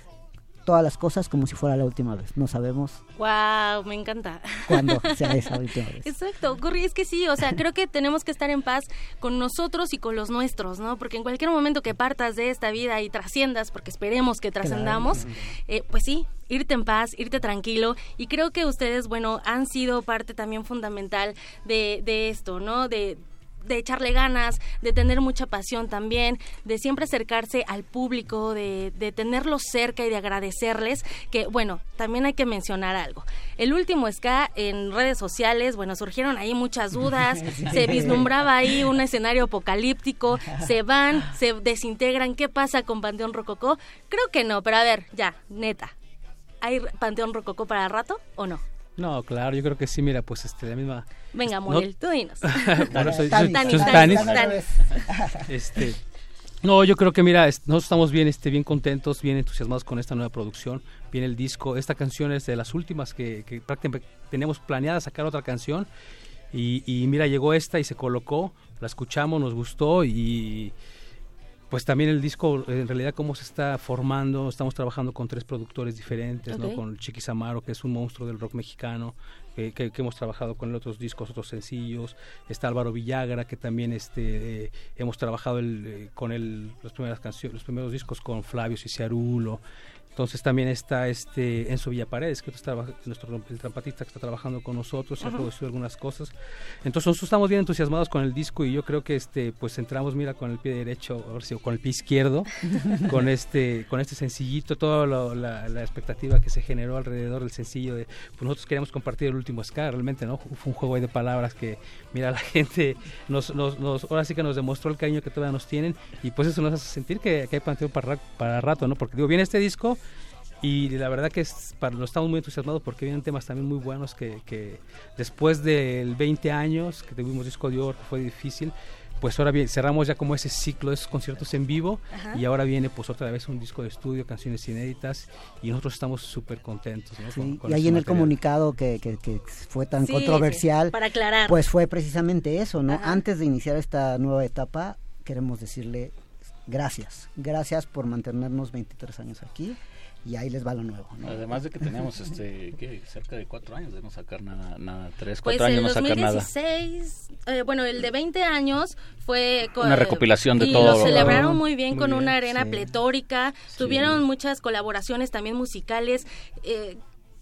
Todas las cosas como si fuera la última vez. No sabemos. Wow, me encanta. Cuándo sea (laughs) esa última vez. Exacto, Curry, es que sí, o sea, creo que tenemos que estar en paz con nosotros y con los nuestros, ¿no? Porque en cualquier momento que partas de esta vida y trasciendas, porque esperemos que trascendamos, eh, pues sí, irte en paz, irte tranquilo y creo que ustedes, bueno, han sido parte también fundamental de, de esto, ¿no? De de echarle ganas, de tener mucha pasión también, de siempre acercarse al público, de, de tenerlos cerca y de agradecerles, que bueno, también hay que mencionar algo. El último ska en redes sociales, bueno, surgieron ahí muchas dudas, (laughs) se vislumbraba ahí un escenario apocalíptico, (laughs) se van, se desintegran, ¿qué pasa con Panteón Rococó? Creo que no, pero a ver, ya, neta, ¿hay Panteón Rococó para rato o no? No, claro, yo creo que sí, mira, pues este, la misma... Venga, Muriel, tú dinos. (laughs) bueno, soy, (laughs) Este, no, yo creo que mira, nosotros estamos bien, este, bien contentos, bien entusiasmados con esta nueva producción, viene el disco, esta canción es de las últimas que, que prácticamente teníamos planeada sacar otra canción. Y, y mira, llegó esta y se colocó, la escuchamos, nos gustó y pues también el disco, en realidad, cómo se está formando. Estamos trabajando con tres productores diferentes, ¿no? Con Chiqui Samaro, que es un monstruo del rock mexicano, que, hemos trabajado con otros discos, otros sencillos. Está Álvaro Villagra, que también este, eh, hemos trabajado el, eh, con el, las primeras canciones, los primeros discos con Flavio Ciciarulo. Entonces también está este Enzo Villaparedes, que está nuestro el trampatista que está trabajando con nosotros, y ha producido algunas cosas. Entonces nosotros estamos bien entusiasmados con el disco y yo creo que este pues entramos mira con el pie derecho, o con el pie izquierdo, (laughs) con este con este sencillito, toda la, expectativa que se generó alrededor del sencillo de pues nosotros queríamos compartir el último ska, realmente no fue un juego de palabras que mira la gente nos, nos, nos, ahora sí que nos demostró el cariño que todavía nos tienen y pues eso nos hace sentir que, que hay panteón para, para rato, ¿no? Porque digo, viene este disco y la verdad que es, para, lo estamos muy entusiasmados porque vienen temas también muy buenos que, que después del 20 años que tuvimos disco de oro, que fue difícil, pues ahora bien, cerramos ya como ese ciclo de esos conciertos en vivo y ahora viene pues otra vez un disco de estudio, canciones inéditas y nosotros estamos súper contentos. y ahí en el comunicado que, que, fue tan controversial, para aclarar. pues fue precisamente eso, ¿no? Antes de iniciar esta nueva etapa, queremos decirle gracias, gracias por mantenernos 23 años aquí y ahí les va lo nuevo. Además de que tenemos este, ¿qué? cerca de cuatro años de no sacar nada, nada tres, pues cuatro años no sacar nada. Eh, bueno, el de 20 años fue una recopilación de y todo. lo celebraron muy bien con una arena pletórica, tuvieron muchas colaboraciones también musicales. Eh,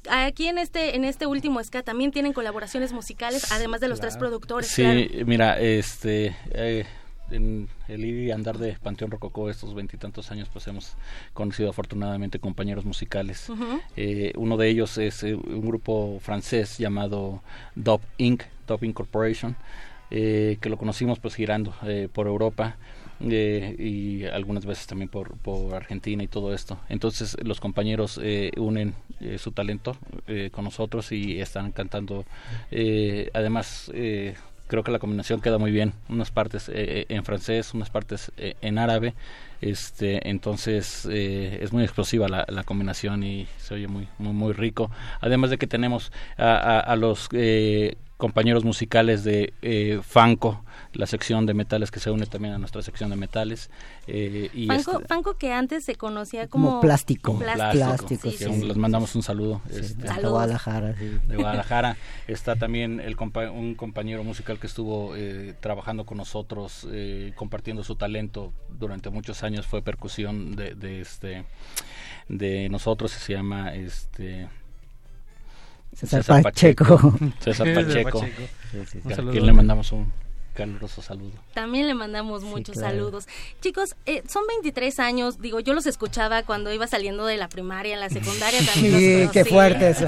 aquí en este en este último ska también tienen colaboraciones musicales además de los tres productores sí mira este eh, en el ir y andar de Panteón Rococó estos veintitantos años, pues hemos conocido afortunadamente compañeros musicales. Eh, uno de ellos es eh, un grupo francés llamado Dop Inc., Dop Incorporation, eh, que lo conocimos pues girando por Europa. y algunas veces también por, por Argentina y todo esto. Entonces los compañeros unen su talento con nosotros y están cantando. además, creo que la combinación queda muy bien. Unas partes eh, eh, en francés unas partes eh, en árabe. Este entonces es muy explosiva la, la, combinación y se oye muy muy muy rico. Además de que tenemos a, a, los compañeros musicales de eh, Fanco, la sección de metales que se une también a nuestra sección de metales. Eh, y Fanco, este- Fanco que antes se conocía como, Como plástico. Plástico, sí. Les mandamos un saludo. este, de Guadalajara, sí. de Guadalajara. (laughs) Está también el compa- un compañero musical que estuvo eh, trabajando con nosotros, eh, compartiendo su talento durante muchos años. Fue percusión de, de este de nosotros. Se llama este César Pacheco. (laughs) César César Pacheco. Pacheco. Sí, sí, sí. A quien le mandamos un caluroso saludo. También le mandamos muchos claro. saludos. Chicos, eh, son 23 años, digo, yo los escuchaba cuando iba saliendo de la primaria, en la secundaria también los Sí, qué fuerte eso.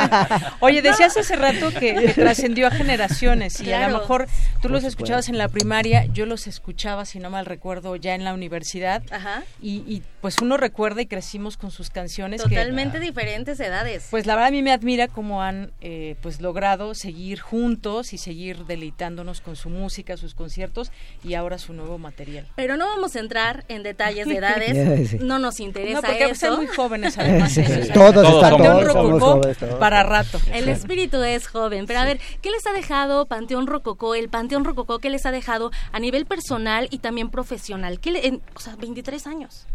(laughs) Oye, decías hace rato que, que trascendió a generaciones y a lo mejor tú los escuchabas en la primaria, yo los escuchaba, si no mal recuerdo, ya en la universidad. Ajá. Y, y, pues uno recuerda y crecimos con sus canciones. que- Totalmente diferentes edades. pues la verdad a mí me admira cómo han eh, pues logrado seguir juntos y seguir deleitándonos con su música, sus conciertos y ahora su nuevo material. Pero no vamos a entrar en detalles de (laughs) edades, (laughs) Sí. no nos interesa No, porque eso. están muy jóvenes (laughs) además. Sí, ¿eh? todos están- todos somos jóvenes, todos. para rato. El espíritu es joven, pero a ver, ¿qué les ha dejado Panteón Rococó, el Panteón Rococó, qué les ha dejado a nivel personal y también profesional? ¿Qué le- en- o sea, 23 años.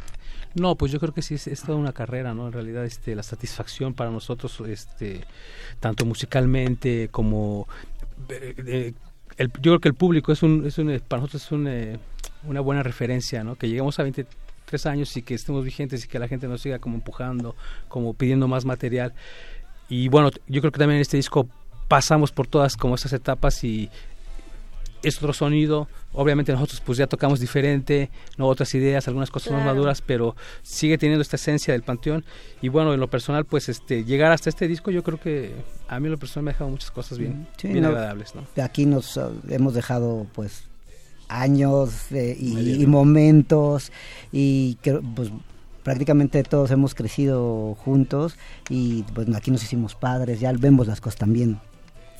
No, pues yo creo que sí es, es toda una carrera, ¿no? En realidad, este, la satisfacción para nosotros, este, tanto musicalmente como eh, eh, yo creo que el público es un, es un, eh, para nosotros es eh, una buena referencia, ¿no? Que lleguemos a 23 años y que estemos vigentes y que la gente nos siga como empujando, como pidiendo más material. Y bueno, yo creo que también en este disco pasamos por todas como esas etapas y es otro sonido. Obviamente nosotros pues ya tocamos diferente, no otras ideas, algunas cosas más maduras, pero sigue teniendo esta esencia del panteón. Y bueno, en lo personal, pues este llegar hasta este disco, yo creo que a mí en lo personal me ha dejado muchas cosas bien, Sí, bien no, agradables, ¿no? Aquí nos uh, hemos dejado pues años eh, y, y momentos y que pues prácticamente todos hemos crecido juntos y pues aquí nos hicimos padres, ya vemos las cosas también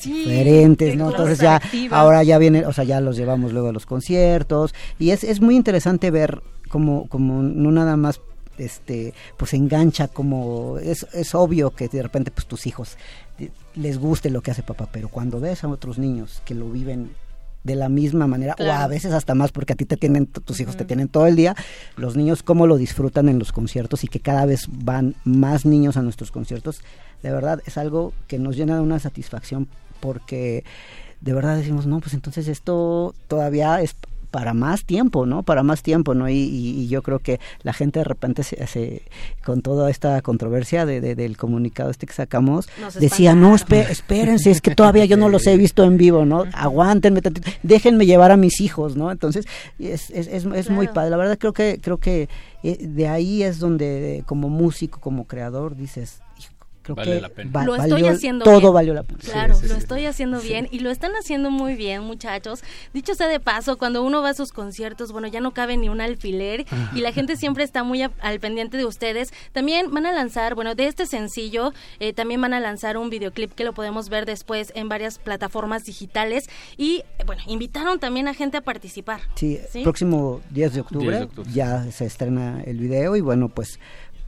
Sí, diferentes, ¿no? Entonces ya ahora ya viene, o sea, ya los llevamos luego a los conciertos y es, es muy interesante ver como como no nada más este pues engancha como es, es obvio que de repente pues tus hijos eh, les guste lo que hace papá, pero cuando ves a otros niños que lo viven de la misma manera o a veces hasta más porque a ti te tienen tus hijos te tienen todo el día los niños cómo lo disfrutan en los conciertos y que cada vez van más niños a nuestros conciertos de verdad es algo que nos llena de una satisfacción porque de verdad decimos no pues entonces esto todavía es para más tiempo, ¿no? Para más tiempo, ¿no? Y, y- y yo creo que la gente de repente se, se- con toda esta controversia de, de- del comunicado este que sacamos, Nos decía, no, espe- espérense, es que todavía yo no los he visto en vivo, ¿no? Aguántenme, tantito, déjenme llevar a mis hijos, ¿no? Entonces, es, es, es, es muy padre. La verdad creo que, creo que eh, de ahí es donde como músico, como creador, dices, "Hijo, creo Vale que la pena. va- lo estoy valió- haciendo todo bien. valió la pena. Claro, Sí, sí, lo sí. estoy haciendo Sí. bien y lo están haciendo muy bien, muchachos. Dicho sea de paso, cuando uno va a sus conciertos, bueno, ya no cabe ni un alfiler y la gente siempre está muy a- al pendiente de ustedes. También van a lanzar, bueno, de este sencillo, eh, también van a lanzar un videoclip que lo podemos ver después en varias plataformas digitales y, eh, bueno, invitaron también a gente a participar. Sí, ¿Sí? próximo 10 de octubre, 10 de octubre. ya se estrena el video y bueno, pues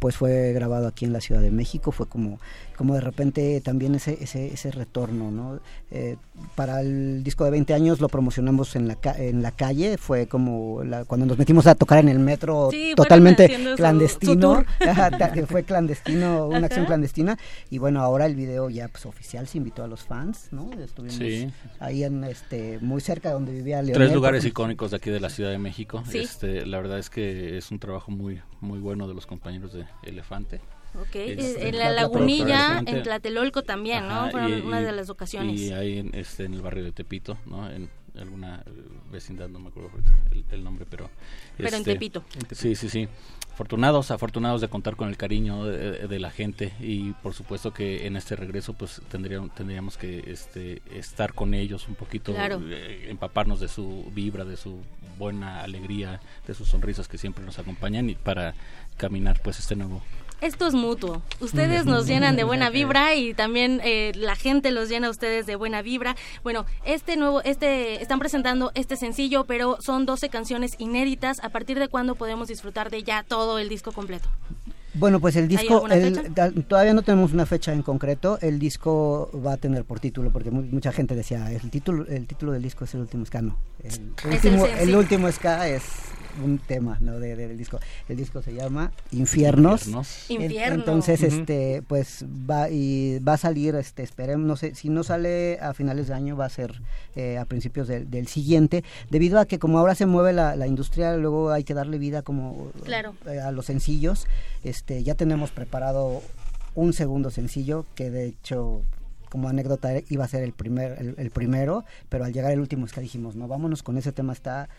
pues fue grabado aquí en la Ciudad de México, fue como como de repente también ese ese, ese retorno, ¿no? Eh, para el disco de 20 años lo promocionamos en la ca- en la calle, fue como la- cuando nos metimos a tocar en el metro Sí, totalmente haciendo su- su clandestino, (laughs) fue clandestino, una acción clandestina y bueno, ahora el video ya pues oficial se invitó a los fans, ¿no? Estuvimos Sí. ahí en este muy cerca de donde vivía Leonel. Tres lugares icónicos de aquí de la Ciudad de México. Sí. Este, la verdad es que es un trabajo muy muy bueno de los compañeros de Elefante. Ok, Este, en la la lagunilla, en. Tlatelolco también, ¿no? Ajá, Fueron y- una y- de las ocasiones. Y ahí en, este, en el barrio de Tepito, ¿no? En alguna vecindad, no me acuerdo el, el nombre, pero... Pero en este, Tepito. Sí, sí, sí. Afortunados, afortunados de contar con el cariño de, de la gente y por supuesto que en este regreso pues tendríamos, tendríamos que este, estar con ellos un poquito, Claro. eh, empaparnos de su vibra, de su buena alegría, de sus sonrisas que siempre nos acompañan y para caminar pues este nuevo Esto es mutuo. Ustedes nos llenan de buena vibra y también eh, la gente los llena a ustedes de buena vibra. Bueno, este nuevo, este, están presentando este sencillo, pero son 12 canciones inéditas. ¿A partir de cuándo podemos disfrutar de ya todo el disco completo? Bueno, pues el disco, todavía no tenemos una fecha en concreto. El disco va a tener por título, porque mucha gente decía, el título, el título del disco es el último ska, no. El, último, el último ska es un tema ¿no? de, del disco. El disco se llama Infiernos. Entonces, este, pues va y va a salir, este, esperemos, no sé, si no sale a finales de año va a ser eh, a principios del siguiente, debido a que como ahora se mueve la, la industria, luego hay que darle vida como eh, a los sencillos. Este, ya tenemos preparado un segundo sencillo que de hecho como anécdota iba a ser el primer el, primero pero al llegar el último es que dijimos no vámonos con ese tema está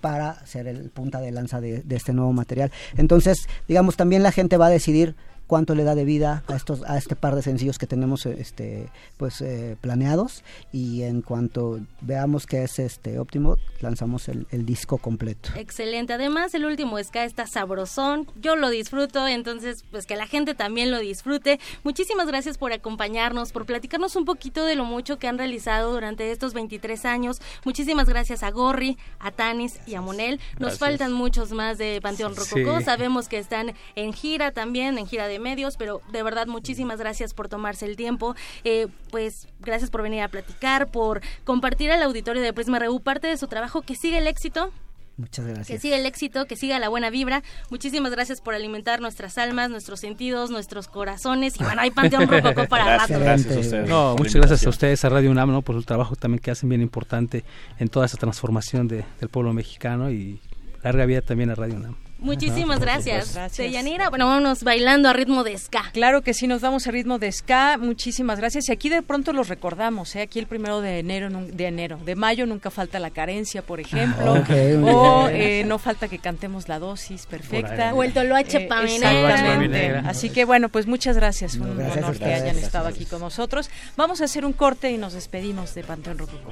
para ser el punta de lanza de, este nuevo material. Entonces, digamos, también la gente va a decidir cuánto le da de vida a estos a este par de sencillos que tenemos este pues eh, planeados. Y en cuanto veamos que es este óptimo lanzamos el, disco completo. Excelente. Además el último ska está sabrosón. Yo lo disfruto entonces pues que la gente también lo disfrute. Muchísimas gracias por acompañarnos por platicarnos un poquito de lo mucho que han realizado durante estos 23 años. Muchísimas gracias a Gorri a Tanis y a Monel. Nos faltan muchos más de Panteón Rococó. Sabemos que están en gira también en gira de medios, pero de verdad muchísimas gracias por tomarse el tiempo. Eh, pues gracias por venir a platicar, por compartir al auditorio de Prisma RU parte de su trabajo. Que siga el éxito. Muchas gracias. Que siga el éxito, que siga la buena vibra. Muchísimas gracias por alimentar nuestras almas, nuestros sentidos, nuestros corazones. Y bueno, hay Panteón (laughs) Rococó para rato. Gracias a ustedes. No, muchas gracias a ustedes, a Radio UNAM, ¿no? por su trabajo también que hacen bien importante en toda esa transformación de, del pueblo mexicano y larga vida también a Radio UNAM. Muchísimas gracias. gracias. Yanira, bueno, vámonos bailando a ritmo de ska. Claro que sí, nos vamos a ritmo de ska. Muchísimas gracias. Y aquí de pronto los recordamos, ¿eh? Aquí el primero de enero, de enero, de mayo nunca falta la carencia, por ejemplo. Ah, o eh, no falta que cantemos la dosis perfecta. O el toloache eh, Exactamente. Así que bueno, pues muchas gracias. Un honor que hayan estado aquí con nosotros. Vamos a hacer un corte y nos despedimos de Panteón Rococó.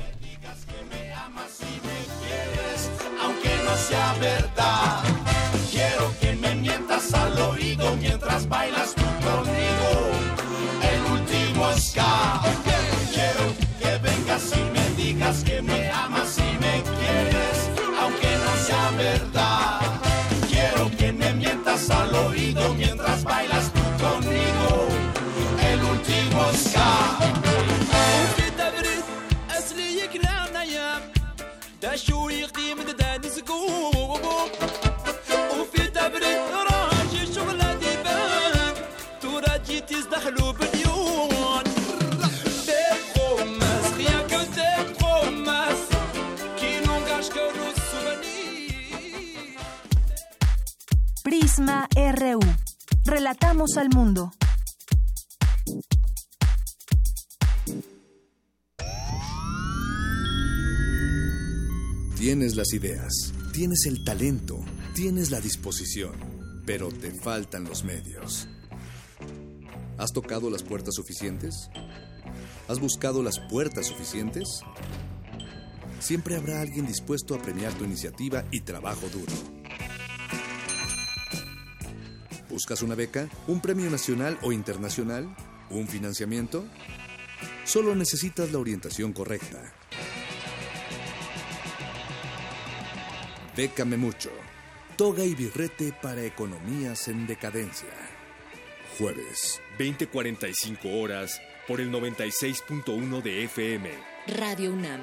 Aunque no sea verdad Quiero que me mientas al oído mientras bailas tú conmigo. El último ska. RU. Relatamos al mundo. Tienes las ideas, tienes el talento, tienes la disposición, pero te faltan los medios. ¿Has tocado las puertas suficientes? ¿Has buscado las puertas suficientes? Siempre habrá alguien dispuesto a premiar tu iniciativa y trabajo duro. ¿Buscas una beca? ¿Un premio nacional o internacional? ¿Un financiamiento? Solo necesitas la orientación correcta. Bécame mucho. Toga y birrete para economías en decadencia. Jueves, 20:45 horas por el 96.1 de FM. Radio UNAM.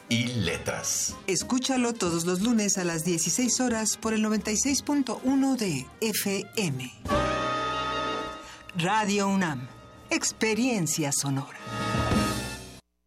y Letras. Escúchalo todos los lunes a las 16 horas por el 96.1 de FM. Radio UNAM, experiencia sonora.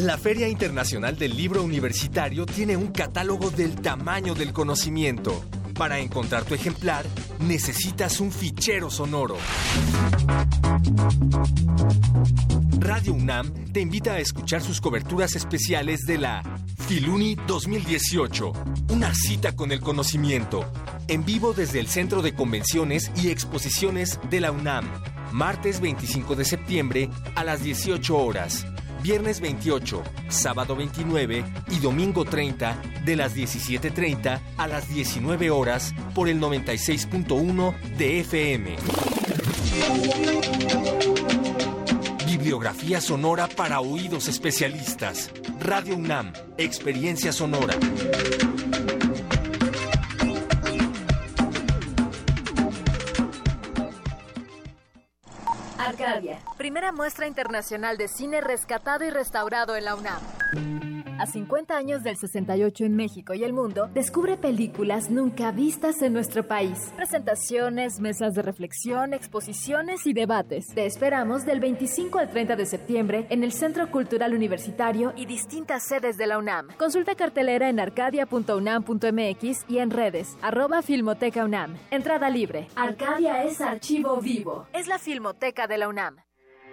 La Feria Internacional del Libro Universitario tiene un catálogo del tamaño del conocimiento. Para encontrar tu ejemplar, necesitas un fichero sonoro. Radio UNAM te invita a escuchar sus coberturas especiales de la Filuni 2018, una cita con el conocimiento, en vivo desde el Centro de Convenciones y Exposiciones de la UNAM, martes 25 de septiembre a las 18 horas viernes 28, sábado 29 y domingo 30 de las 17.30 a las 19 horas por el 96.1 de FM. Bibliografía sonora para oídos especialistas. Radio UNAM, Experiencia Sonora. Arcadia, primera muestra internacional de cine rescatado y restaurado en la UNAM. A 50 años del 68 en México y el mundo, descubre películas nunca vistas en nuestro país. Presentaciones, mesas de reflexión, exposiciones y debates. Te esperamos del 25 al 30 de septiembre en el Centro Cultural Universitario y distintas sedes de la UNAM. Consulta cartelera en arcadia.unam.mx y en redes, arroba UNAM. Entrada libre. Arcadia es archivo vivo. Es la Filmoteca de la UNAM.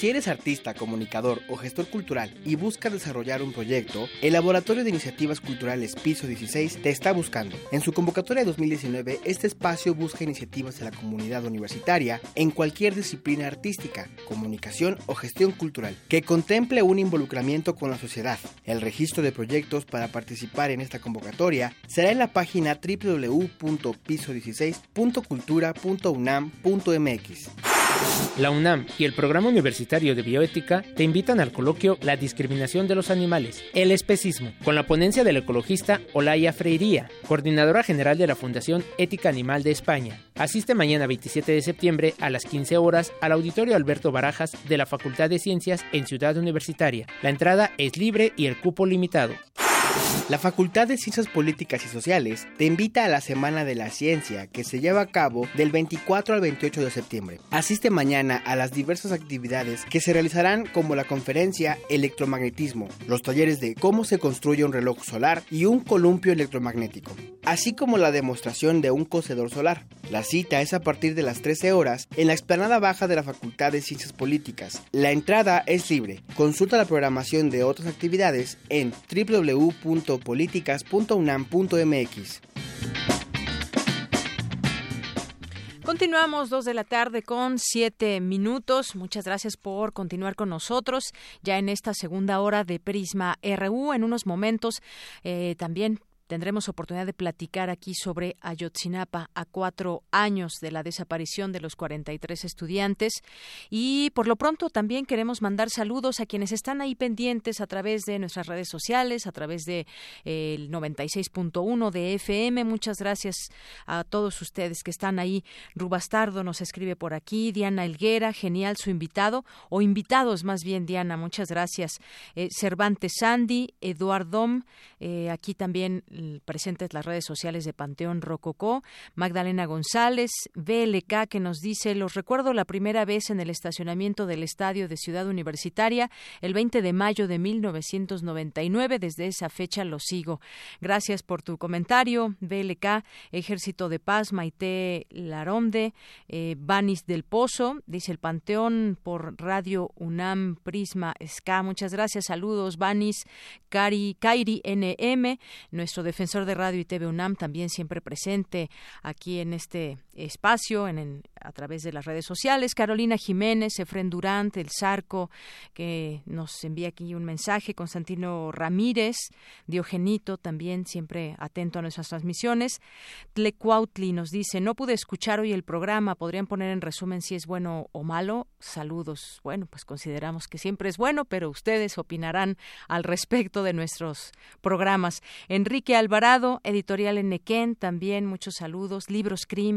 Si eres artista, comunicador o gestor cultural y buscas desarrollar un proyecto, el Laboratorio de Iniciativas Culturales Piso 16 te está buscando. En su convocatoria 2019, este espacio busca iniciativas de la comunidad universitaria en cualquier disciplina artística, comunicación o gestión cultural, que contemple un involucramiento con la sociedad. El registro de proyectos para participar en esta convocatoria será en la página www.piso16.cultura.unam.mx. La UNAM y el Programa Universitario de Bioética te invitan al coloquio La discriminación de los animales, el especismo, con la ponencia del ecologista Olaya Freiría, coordinadora general de la Fundación Ética Animal de España. Asiste mañana 27 de septiembre a las 15 horas al Auditorio Alberto Barajas de la Facultad de Ciencias en Ciudad Universitaria. La entrada es libre y el cupo limitado. La Facultad de Ciencias Políticas y Sociales te invita a la Semana de la Ciencia que se lleva a cabo del 24 al 28 de septiembre. Asiste mañana a las diversas actividades que se realizarán como la conferencia Electromagnetismo, los talleres de cómo se construye un reloj solar y un columpio electromagnético, así como la demostración de un cocedor solar. La cita es a partir de las 13 horas en la explanada baja de la Facultad de Ciencias Políticas. La entrada es libre. Consulta la programación de otras actividades en www.políticas.unam.mx. Continuamos dos de la tarde con siete minutos. Muchas gracias por continuar con nosotros ya en esta segunda hora de Prisma RU. En unos momentos eh, también tendremos oportunidad de platicar aquí sobre Ayotzinapa a cuatro años de la desaparición de los 43 estudiantes. Y por lo pronto también queremos mandar saludos a quienes están ahí pendientes a través de nuestras redes sociales, a través de eh, el 96.1 de FM. Muchas gracias a todos ustedes que están ahí. Rubastardo nos escribe por aquí, Diana Elguera, genial su invitado, o invitados más bien, Diana, muchas gracias. Eh, Cervantes Sandy, Eduardom, eh, aquí también presentes las redes sociales de Panteón Rococó, Magdalena González, BLK, que nos dice, los recuerdo la primera vez en el estacionamiento del estadio de Ciudad Universitaria, el 20 de mayo de 1999, desde esa fecha lo sigo. Gracias por tu comentario, BLK, Ejército de Paz, Maite Laronde, eh, Banis del Pozo, dice el Panteón por Radio UNAM Prisma SK. Muchas gracias, saludos, Banis, Cari, Kairi NM, nuestro defensor de Radio y TV UNAM, también siempre presente aquí en este espacio, en, a través de las redes sociales. Carolina Jiménez, Efren Durant, El Zarco, que nos envía aquí un mensaje. Constantino Ramírez, Diogenito, también siempre atento a nuestras transmisiones. Tlecuautli nos dice, no pude escuchar hoy el programa, podrían poner en resumen si es bueno o malo. Saludos. Bueno, pues consideramos que siempre es bueno, pero ustedes opinarán al respecto de nuestros programas. Enrique Alvarado, editorial en Nequén, también muchos saludos. Libros Crim,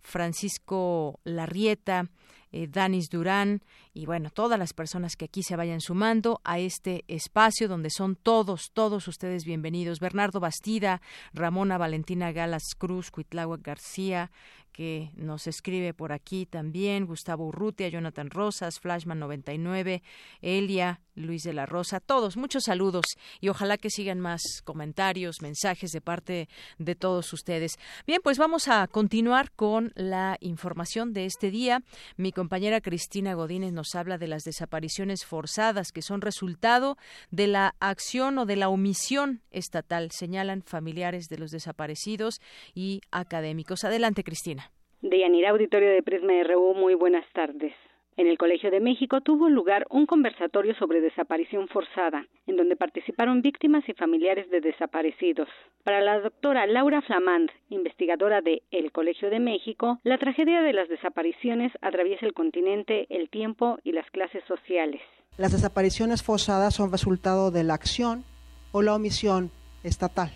Francisco Larrieta, eh, Danis Durán y bueno, todas las personas que aquí se vayan sumando a este espacio donde son todos, todos ustedes bienvenidos. Bernardo Bastida, Ramona Valentina Galas Cruz, Cuitlagua García, que nos escribe por aquí también, Gustavo Urrutia, Jonathan Rosas, Flashman 99, Elia, Luis de la Rosa, todos, muchos saludos y ojalá que sigan más comentarios, mensajes de parte de todos ustedes. Bien, pues vamos a continuar con la información de este día. Mi compañera Cristina Godínez nos habla de las desapariciones forzadas que son resultado de la acción o de la omisión estatal, señalan familiares de los desaparecidos y académicos. Adelante, Cristina. Deyanira Auditorio de Prisma RU, muy buenas tardes. En el Colegio de México tuvo lugar un conversatorio sobre desaparición forzada, en donde participaron víctimas y familiares de desaparecidos. Para la doctora Laura Flamand, investigadora de El Colegio de México, la tragedia de las desapariciones atraviesa el continente, el tiempo y las clases sociales. Las desapariciones forzadas son resultado de la acción o la omisión estatal.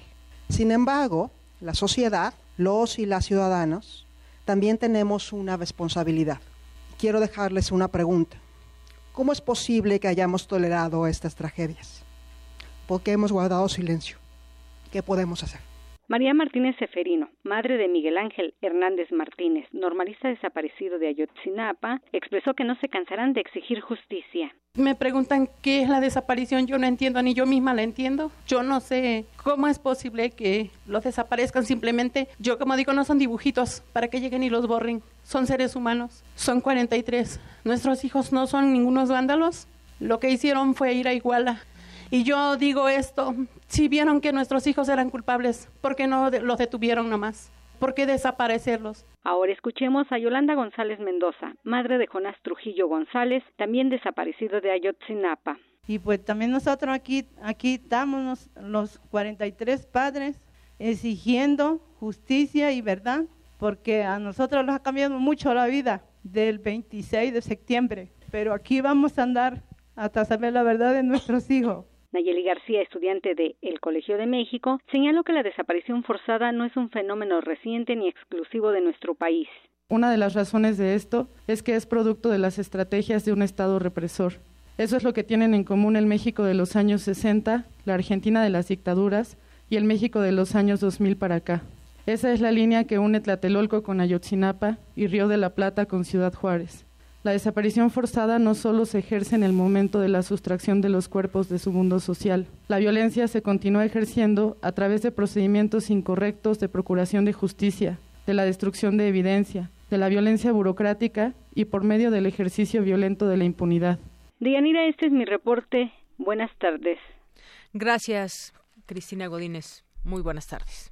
Sin embargo, la sociedad, los y las ciudadanos, también tenemos una responsabilidad. Quiero dejarles una pregunta. ¿Cómo es posible que hayamos tolerado estas tragedias? ¿Por qué hemos guardado silencio? ¿Qué podemos hacer? María Martínez Seferino, madre de Miguel Ángel Hernández Martínez, normalista desaparecido de Ayotzinapa, expresó que no se cansarán de exigir justicia. Me preguntan qué es la desaparición, yo no entiendo, ni yo misma la entiendo. Yo no sé cómo es posible que los desaparezcan simplemente. Yo, como digo, no son dibujitos para que lleguen y los borren. Son seres humanos. Son 43. Nuestros hijos no son ningunos vándalos. Lo que hicieron fue ir a Iguala y yo digo esto, si vieron que nuestros hijos eran culpables, ¿por qué no los detuvieron nomás? ¿Por qué desaparecerlos? Ahora escuchemos a Yolanda González Mendoza, madre de Jonás Trujillo González, también desaparecido de Ayotzinapa. Y pues también nosotros aquí, aquí estamos los 43 padres exigiendo justicia y verdad, porque a nosotros nos ha cambiado mucho la vida del 26 de septiembre, pero aquí vamos a andar hasta saber la verdad de nuestros hijos. Nayeli García, estudiante de El Colegio de México, señaló que la desaparición forzada no es un fenómeno reciente ni exclusivo de nuestro país. Una de las razones de esto es que es producto de las estrategias de un Estado represor. Eso es lo que tienen en común el México de los años 60, la Argentina de las dictaduras y el México de los años 2000 para acá. Esa es la línea que une Tlatelolco con Ayotzinapa y Río de la Plata con Ciudad Juárez. La desaparición forzada no solo se ejerce en el momento de la sustracción de los cuerpos de su mundo social. La violencia se continúa ejerciendo a través de procedimientos incorrectos de procuración de justicia, de la destrucción de evidencia, de la violencia burocrática y por medio del ejercicio violento de la impunidad. Dianira, este es mi reporte. Buenas tardes. Gracias, Cristina Godínez. Muy buenas tardes.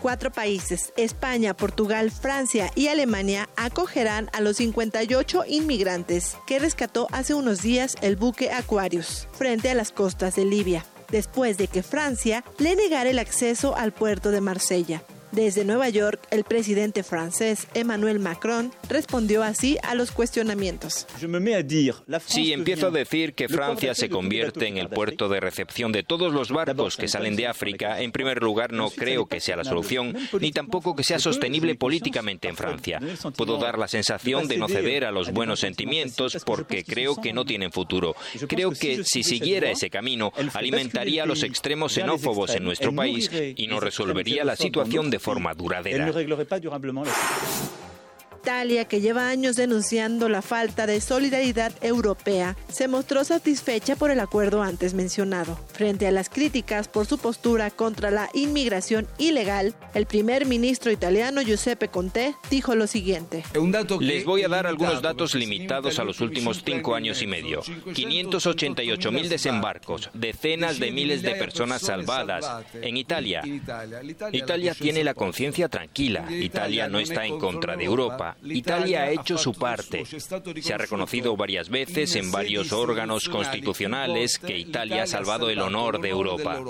Cuatro países, España, Portugal, Francia y Alemania, acogerán a los 58 inmigrantes que rescató hace unos días el buque Aquarius frente a las costas de Libia, después de que Francia le negara el acceso al puerto de Marsella. Desde Nueva York, el presidente francés Emmanuel Macron respondió así a los cuestionamientos. Sí, empiezo a decir que Francia se convierte en el puerto de recepción de todos los barcos que salen de África. En primer lugar, no creo que sea la solución, ni tampoco que sea sostenible políticamente en Francia. Puedo dar la sensación de no ceder a los buenos sentimientos porque creo que no tienen futuro. Creo que si siguiera ese camino, alimentaría a los extremos xenófobos en nuestro país y no resolvería la situación de forma duradera. Italia, que lleva años denunciando la falta de solidaridad europea, se mostró satisfecha por el acuerdo antes mencionado. Frente a las críticas por su postura contra la inmigración ilegal, el primer ministro italiano Giuseppe Conte dijo lo siguiente. Les voy a dar algunos datos limitados a los últimos cinco años y medio. 588 mil desembarcos, decenas de miles de personas salvadas en Italia. Italia tiene la conciencia tranquila. Italia no está en contra de Europa. Italia ha hecho su parte. Se ha reconocido varias veces en varios órganos constitucionales que Italia ha salvado el honor de Europa.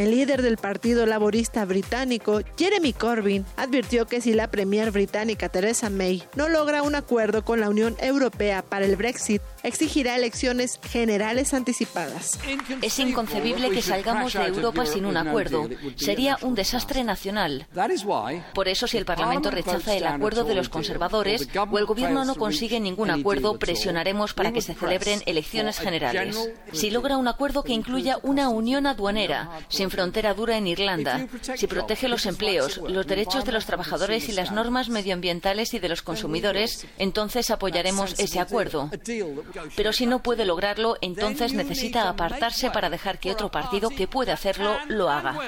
El líder del Partido Laborista Británico, Jeremy Corbyn, advirtió que si la Premier británica Theresa May no logra un acuerdo con la Unión Europea para el Brexit, exigirá elecciones generales anticipadas. Es inconcebible que salgamos de Europa sin un acuerdo. Sería un desastre nacional. Por eso, si el Parlamento rechaza el acuerdo de los conservadores o el Gobierno no consigue ningún acuerdo, presionaremos para que se celebren elecciones generales. Si logra un acuerdo que incluya una unión aduanera, sin frontera dura en Irlanda, si protege los empleos, los derechos de los trabajadores y las normas medioambientales y de los consumidores, entonces apoyaremos ese acuerdo. Pero si no puede lograrlo, entonces necesita apartarse para dejar que otro partido que puede hacerlo lo haga.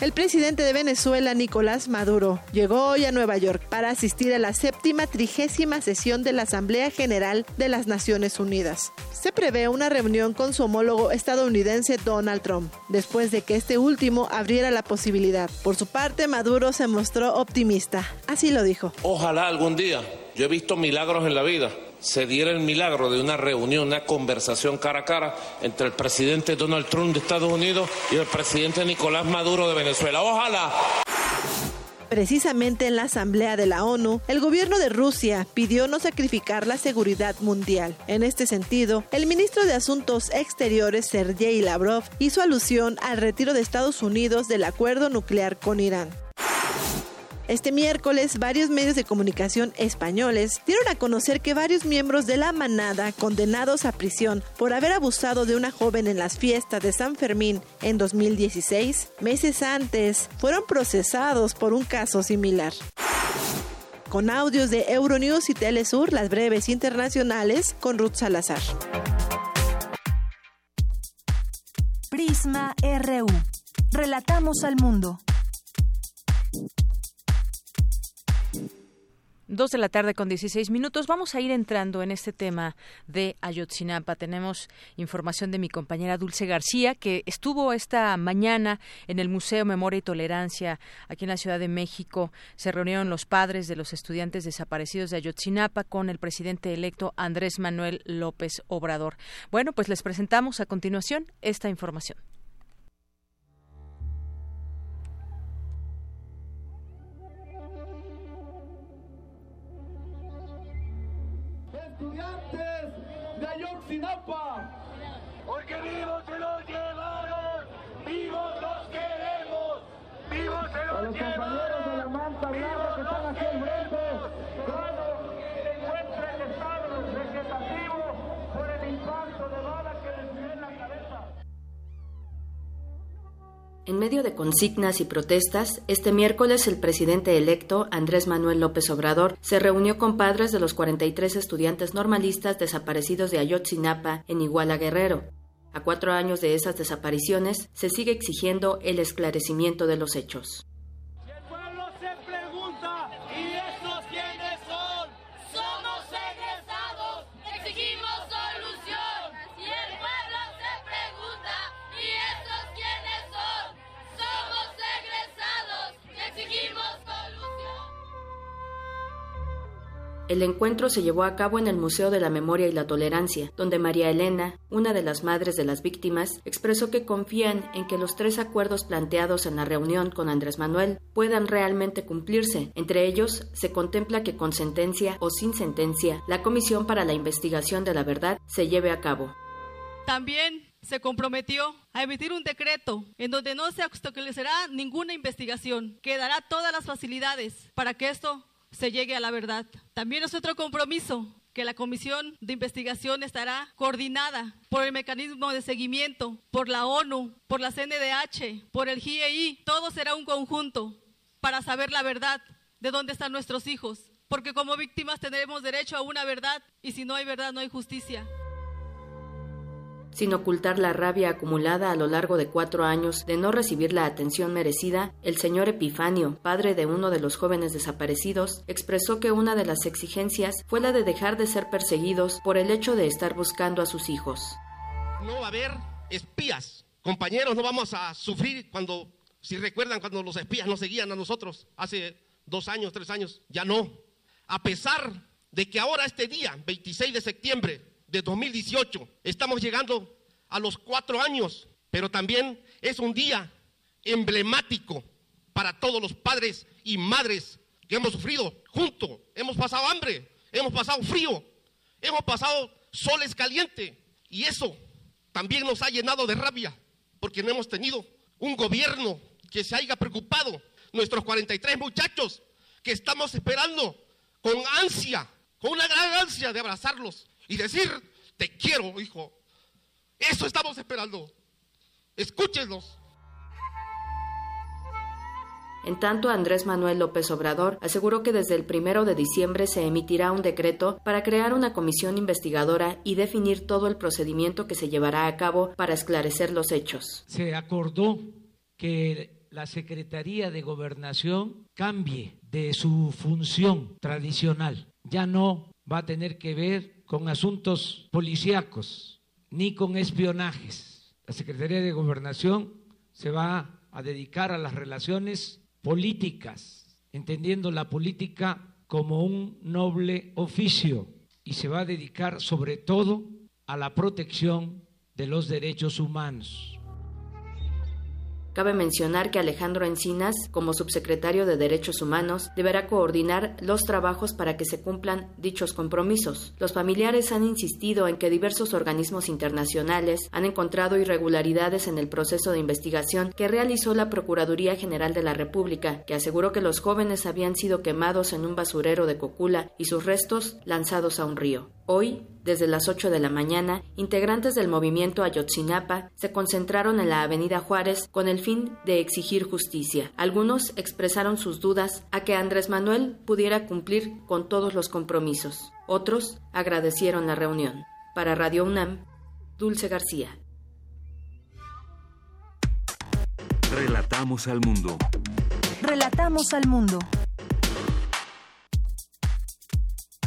El presidente de Venezuela, Nicolás Maduro, llegó hoy a Nueva York para asistir a la séptima trigésima sesión de la Asamblea General de las Naciones Unidas. Se prevé una reunión con su homólogo estadounidense Donald Trump, después de que este último abriera la posibilidad. Por su parte, Maduro se mostró optimista. Así lo dijo. Ojalá algún día. Yo he visto milagros en la vida se diera el milagro de una reunión, una conversación cara a cara entre el presidente Donald Trump de Estados Unidos y el presidente Nicolás Maduro de Venezuela. Ojalá. Precisamente en la Asamblea de la ONU, el gobierno de Rusia pidió no sacrificar la seguridad mundial. En este sentido, el ministro de Asuntos Exteriores, Sergei Lavrov, hizo alusión al retiro de Estados Unidos del acuerdo nuclear con Irán. Este miércoles, varios medios de comunicación españoles dieron a conocer que varios miembros de la manada condenados a prisión por haber abusado de una joven en las fiestas de San Fermín en 2016, meses antes, fueron procesados por un caso similar. Con audios de Euronews y Telesur, las breves internacionales con Ruth Salazar. Prisma RU. Relatamos al mundo. Dos de la tarde con 16 minutos. Vamos a ir entrando en este tema de Ayotzinapa. Tenemos información de mi compañera Dulce García, que estuvo esta mañana en el Museo Memoria y Tolerancia aquí en la Ciudad de México. Se reunieron los padres de los estudiantes desaparecidos de Ayotzinapa con el presidente electo Andrés Manuel López Obrador. Bueno, pues les presentamos a continuación esta información. Ayotzinapa. Porque vivos se los llevaron, vivos los queremos, vivos se los, A los compañeros de la manta blanca que están aquí al frente, En medio de consignas y protestas, este miércoles el presidente electo, Andrés Manuel López Obrador, se reunió con padres de los 43 estudiantes normalistas desaparecidos de Ayotzinapa en Iguala Guerrero. A cuatro años de esas desapariciones, se sigue exigiendo el esclarecimiento de los hechos. El encuentro se llevó a cabo en el Museo de la Memoria y la Tolerancia, donde María Elena, una de las madres de las víctimas, expresó que confían en que los tres acuerdos planteados en la reunión con Andrés Manuel puedan realmente cumplirse. Entre ellos, se contempla que con sentencia o sin sentencia, la Comisión para la Investigación de la Verdad se lleve a cabo. También se comprometió a emitir un decreto en donde no se obstaculizará ninguna investigación, que dará todas las facilidades para que esto se llegue a la verdad. También es otro compromiso que la comisión de investigación estará coordinada por el mecanismo de seguimiento, por la ONU, por la CNDH, por el GIEI. Todo será un conjunto para saber la verdad de dónde están nuestros hijos. Porque como víctimas tendremos derecho a una verdad y si no hay verdad no hay justicia sin ocultar la rabia acumulada a lo largo de cuatro años de no recibir la atención merecida, el señor Epifanio, padre de uno de los jóvenes desaparecidos, expresó que una de las exigencias fue la de dejar de ser perseguidos por el hecho de estar buscando a sus hijos. No va a haber espías. Compañeros, no vamos a sufrir cuando, si recuerdan, cuando los espías nos seguían a nosotros hace dos años, tres años, ya no. A pesar de que ahora este día, 26 de septiembre, de 2018. Estamos llegando a los cuatro años, pero también es un día emblemático para todos los padres y madres que hemos sufrido juntos. Hemos pasado hambre, hemos pasado frío, hemos pasado soles calientes y eso también nos ha llenado de rabia porque no hemos tenido un gobierno que se haya preocupado. Nuestros 43 muchachos que estamos esperando con ansia, con una gran ansia de abrazarlos y decir, te quiero, hijo. Eso estamos esperando. Escúchenos. En tanto, Andrés Manuel López Obrador aseguró que desde el primero de diciembre se emitirá un decreto para crear una comisión investigadora y definir todo el procedimiento que se llevará a cabo para esclarecer los hechos. Se acordó que la Secretaría de Gobernación cambie de su función tradicional. Ya no va a tener que ver con asuntos policíacos ni con espionajes. La Secretaría de Gobernación se va a dedicar a las relaciones políticas, entendiendo la política como un noble oficio y se va a dedicar sobre todo a la protección de los derechos humanos. Cabe mencionar que Alejandro Encinas, como subsecretario de Derechos Humanos, deberá coordinar los trabajos para que se cumplan dichos compromisos. Los familiares han insistido en que diversos organismos internacionales han encontrado irregularidades en el proceso de investigación que realizó la Procuraduría General de la República, que aseguró que los jóvenes habían sido quemados en un basurero de Cocula y sus restos lanzados a un río. Hoy, desde las 8 de la mañana, integrantes del movimiento Ayotzinapa se concentraron en la Avenida Juárez con el fin de exigir justicia. Algunos expresaron sus dudas a que Andrés Manuel pudiera cumplir con todos los compromisos. Otros agradecieron la reunión. Para Radio UNAM, Dulce García. Relatamos al mundo. Relatamos al mundo.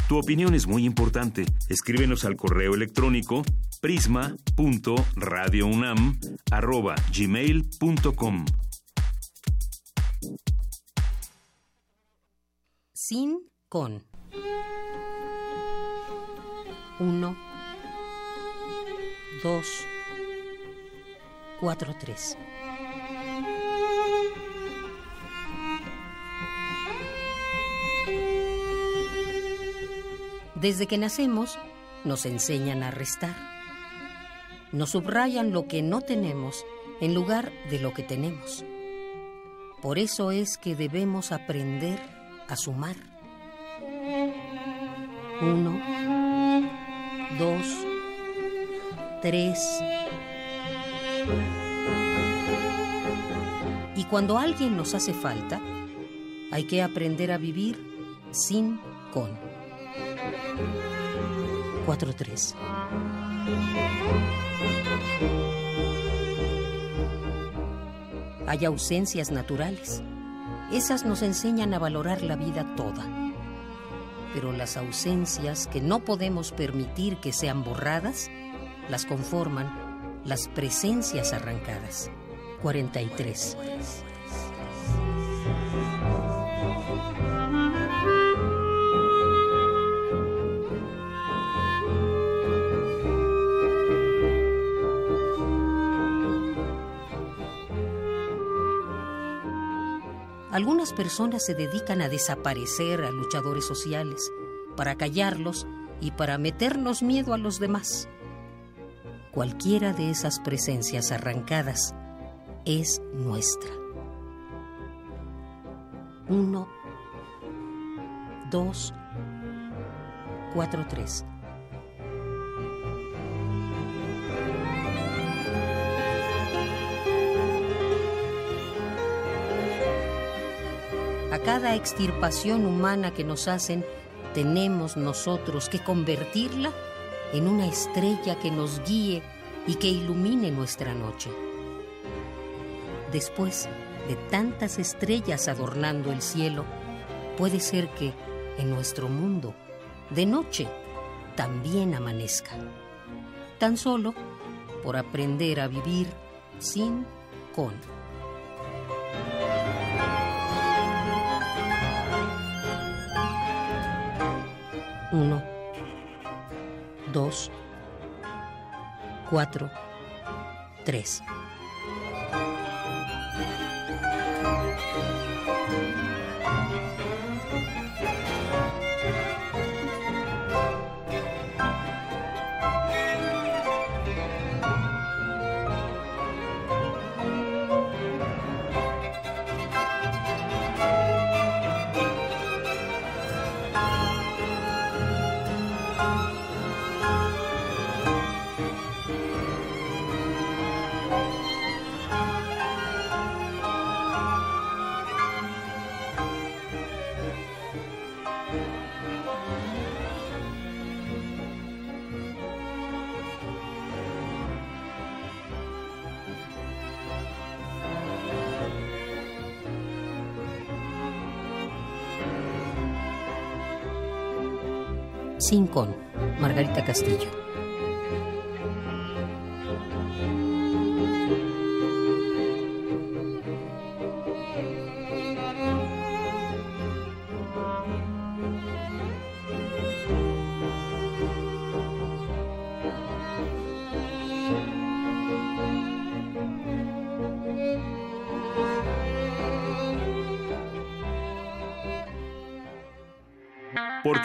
Tu opinión es muy importante. Escríbenos al correo electrónico prisma.radiounam@gmail.com. Sin con. 1 2 4 3 Desde que nacemos, nos enseñan a restar. Nos subrayan lo que no tenemos en lugar de lo que tenemos. Por eso es que debemos aprender a sumar. Uno, dos, tres. Y cuando alguien nos hace falta, hay que aprender a vivir sin con. 4-3. Hay ausencias naturales. Esas nos enseñan a valorar la vida toda. Pero las ausencias que no podemos permitir que sean borradas, las conforman las presencias arrancadas. 43. Personas se dedican a desaparecer a luchadores sociales, para callarlos y para meternos miedo a los demás. Cualquiera de esas presencias arrancadas es nuestra. Uno, dos, cuatro, tres. Cada extirpación humana que nos hacen, tenemos nosotros que convertirla en una estrella que nos guíe y que ilumine nuestra noche. Después de tantas estrellas adornando el cielo, puede ser que en nuestro mundo, de noche, también amanezca. Tan solo por aprender a vivir sin con. 1, 2, 4, 3. Rincón, Margarita Castillo.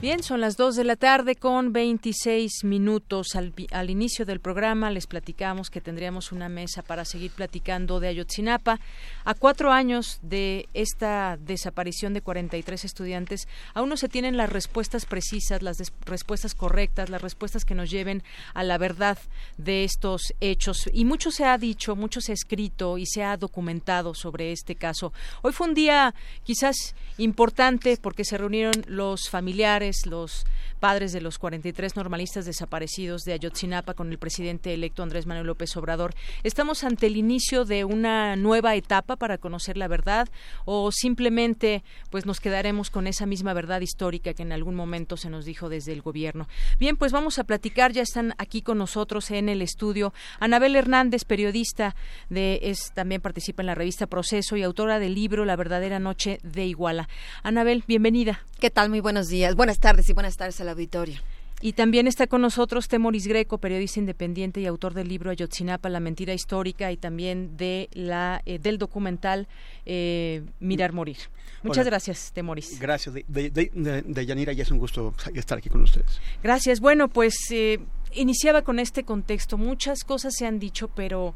Bien, son las 2 de la tarde con 26 minutos. Al, al, inicio del programa les platicamos que tendríamos una mesa para seguir platicando de Ayotzinapa. A cuatro años de esta desaparición de 43 estudiantes, aún no se tienen las respuestas precisas, las respuestas correctas, las respuestas que nos lleven a la verdad de estos hechos. Y mucho se ha dicho, mucho se ha escrito y se ha documentado sobre este caso. Hoy fue un día quizás importante porque se reunieron los familiares, los padres de los 43 normalistas desaparecidos de Ayotzinapa con el presidente electo Andrés Manuel López Obrador. ¿Estamos ante el inicio de una nueva etapa para conocer la verdad o simplemente pues nos quedaremos con esa misma verdad histórica que en algún momento se nos dijo desde el gobierno? Bien, pues vamos a platicar, ya están aquí con nosotros en el estudio Anabel Hernández, periodista de es también participa en la revista Proceso y autora del libro La verdadera noche de Iguala. Anabel, bienvenida. ¿Qué tal? Muy buenos días. Buenas tardes y buenas tardes al auditorio. Y también está con nosotros Temoris Greco, periodista independiente y autor del libro Ayotzinapa, la mentira histórica y también de la eh, del documental eh, Mirar Morir. Muchas Hola. gracias, Temoris. Gracias, de, de, de, de, Yanira, y es un gusto estar aquí con ustedes. Gracias. Bueno, pues eh, iniciaba con este contexto. Muchas cosas se han dicho, pero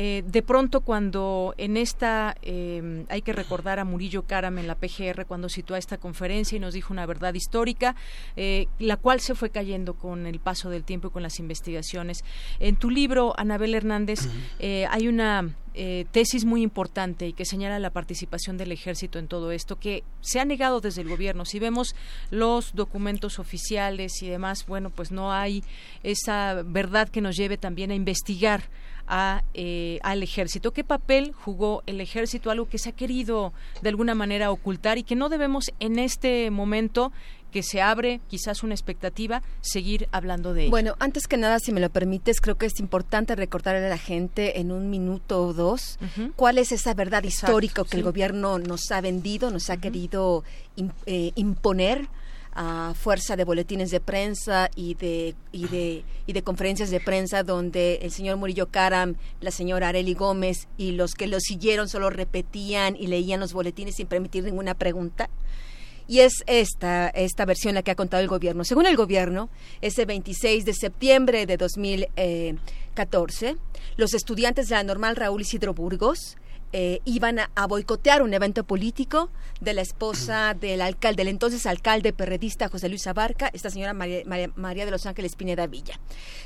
eh, de pronto cuando en esta, eh, hay que recordar a Murillo Karam en la PGR cuando situó esta conferencia y nos dijo una verdad histórica, eh, la cual se fue cayendo con el paso del tiempo y con las investigaciones. En tu libro, Anabel Hernández, hay una tesis muy importante y que señala la participación del ejército en todo esto, que se ha negado desde el gobierno. Si vemos los documentos oficiales y demás, bueno, pues no hay esa verdad que nos lleve también a investigar a, eh, al ejército. ¿Qué papel jugó el ejército? Algo que se ha querido de alguna manera ocultar y que no debemos en este momento que se abre quizás una expectativa, seguir hablando de ello. Bueno, antes que nada, si me lo permites, creo que es importante recordarle a la gente en un minuto o dos cuál es esa verdad histórica que el gobierno nos ha vendido, nos ha querido eh, imponer a fuerza de boletines de prensa y de, y de, y de conferencias de prensa donde el señor Murillo Karam, la señora Areli Gómez y los que lo siguieron solo repetían y leían los boletines sin permitir ninguna pregunta. Y es esta, esta versión la que ha contado el gobierno. Según el gobierno, ese 26 de septiembre de 2014, los estudiantes de la normal Raúl Isidro Burgos eh, iban a, boicotear un evento político de la esposa del alcalde, del entonces alcalde perredista José Luis Abarca, esta señora María, de los Ángeles Pineda Villa.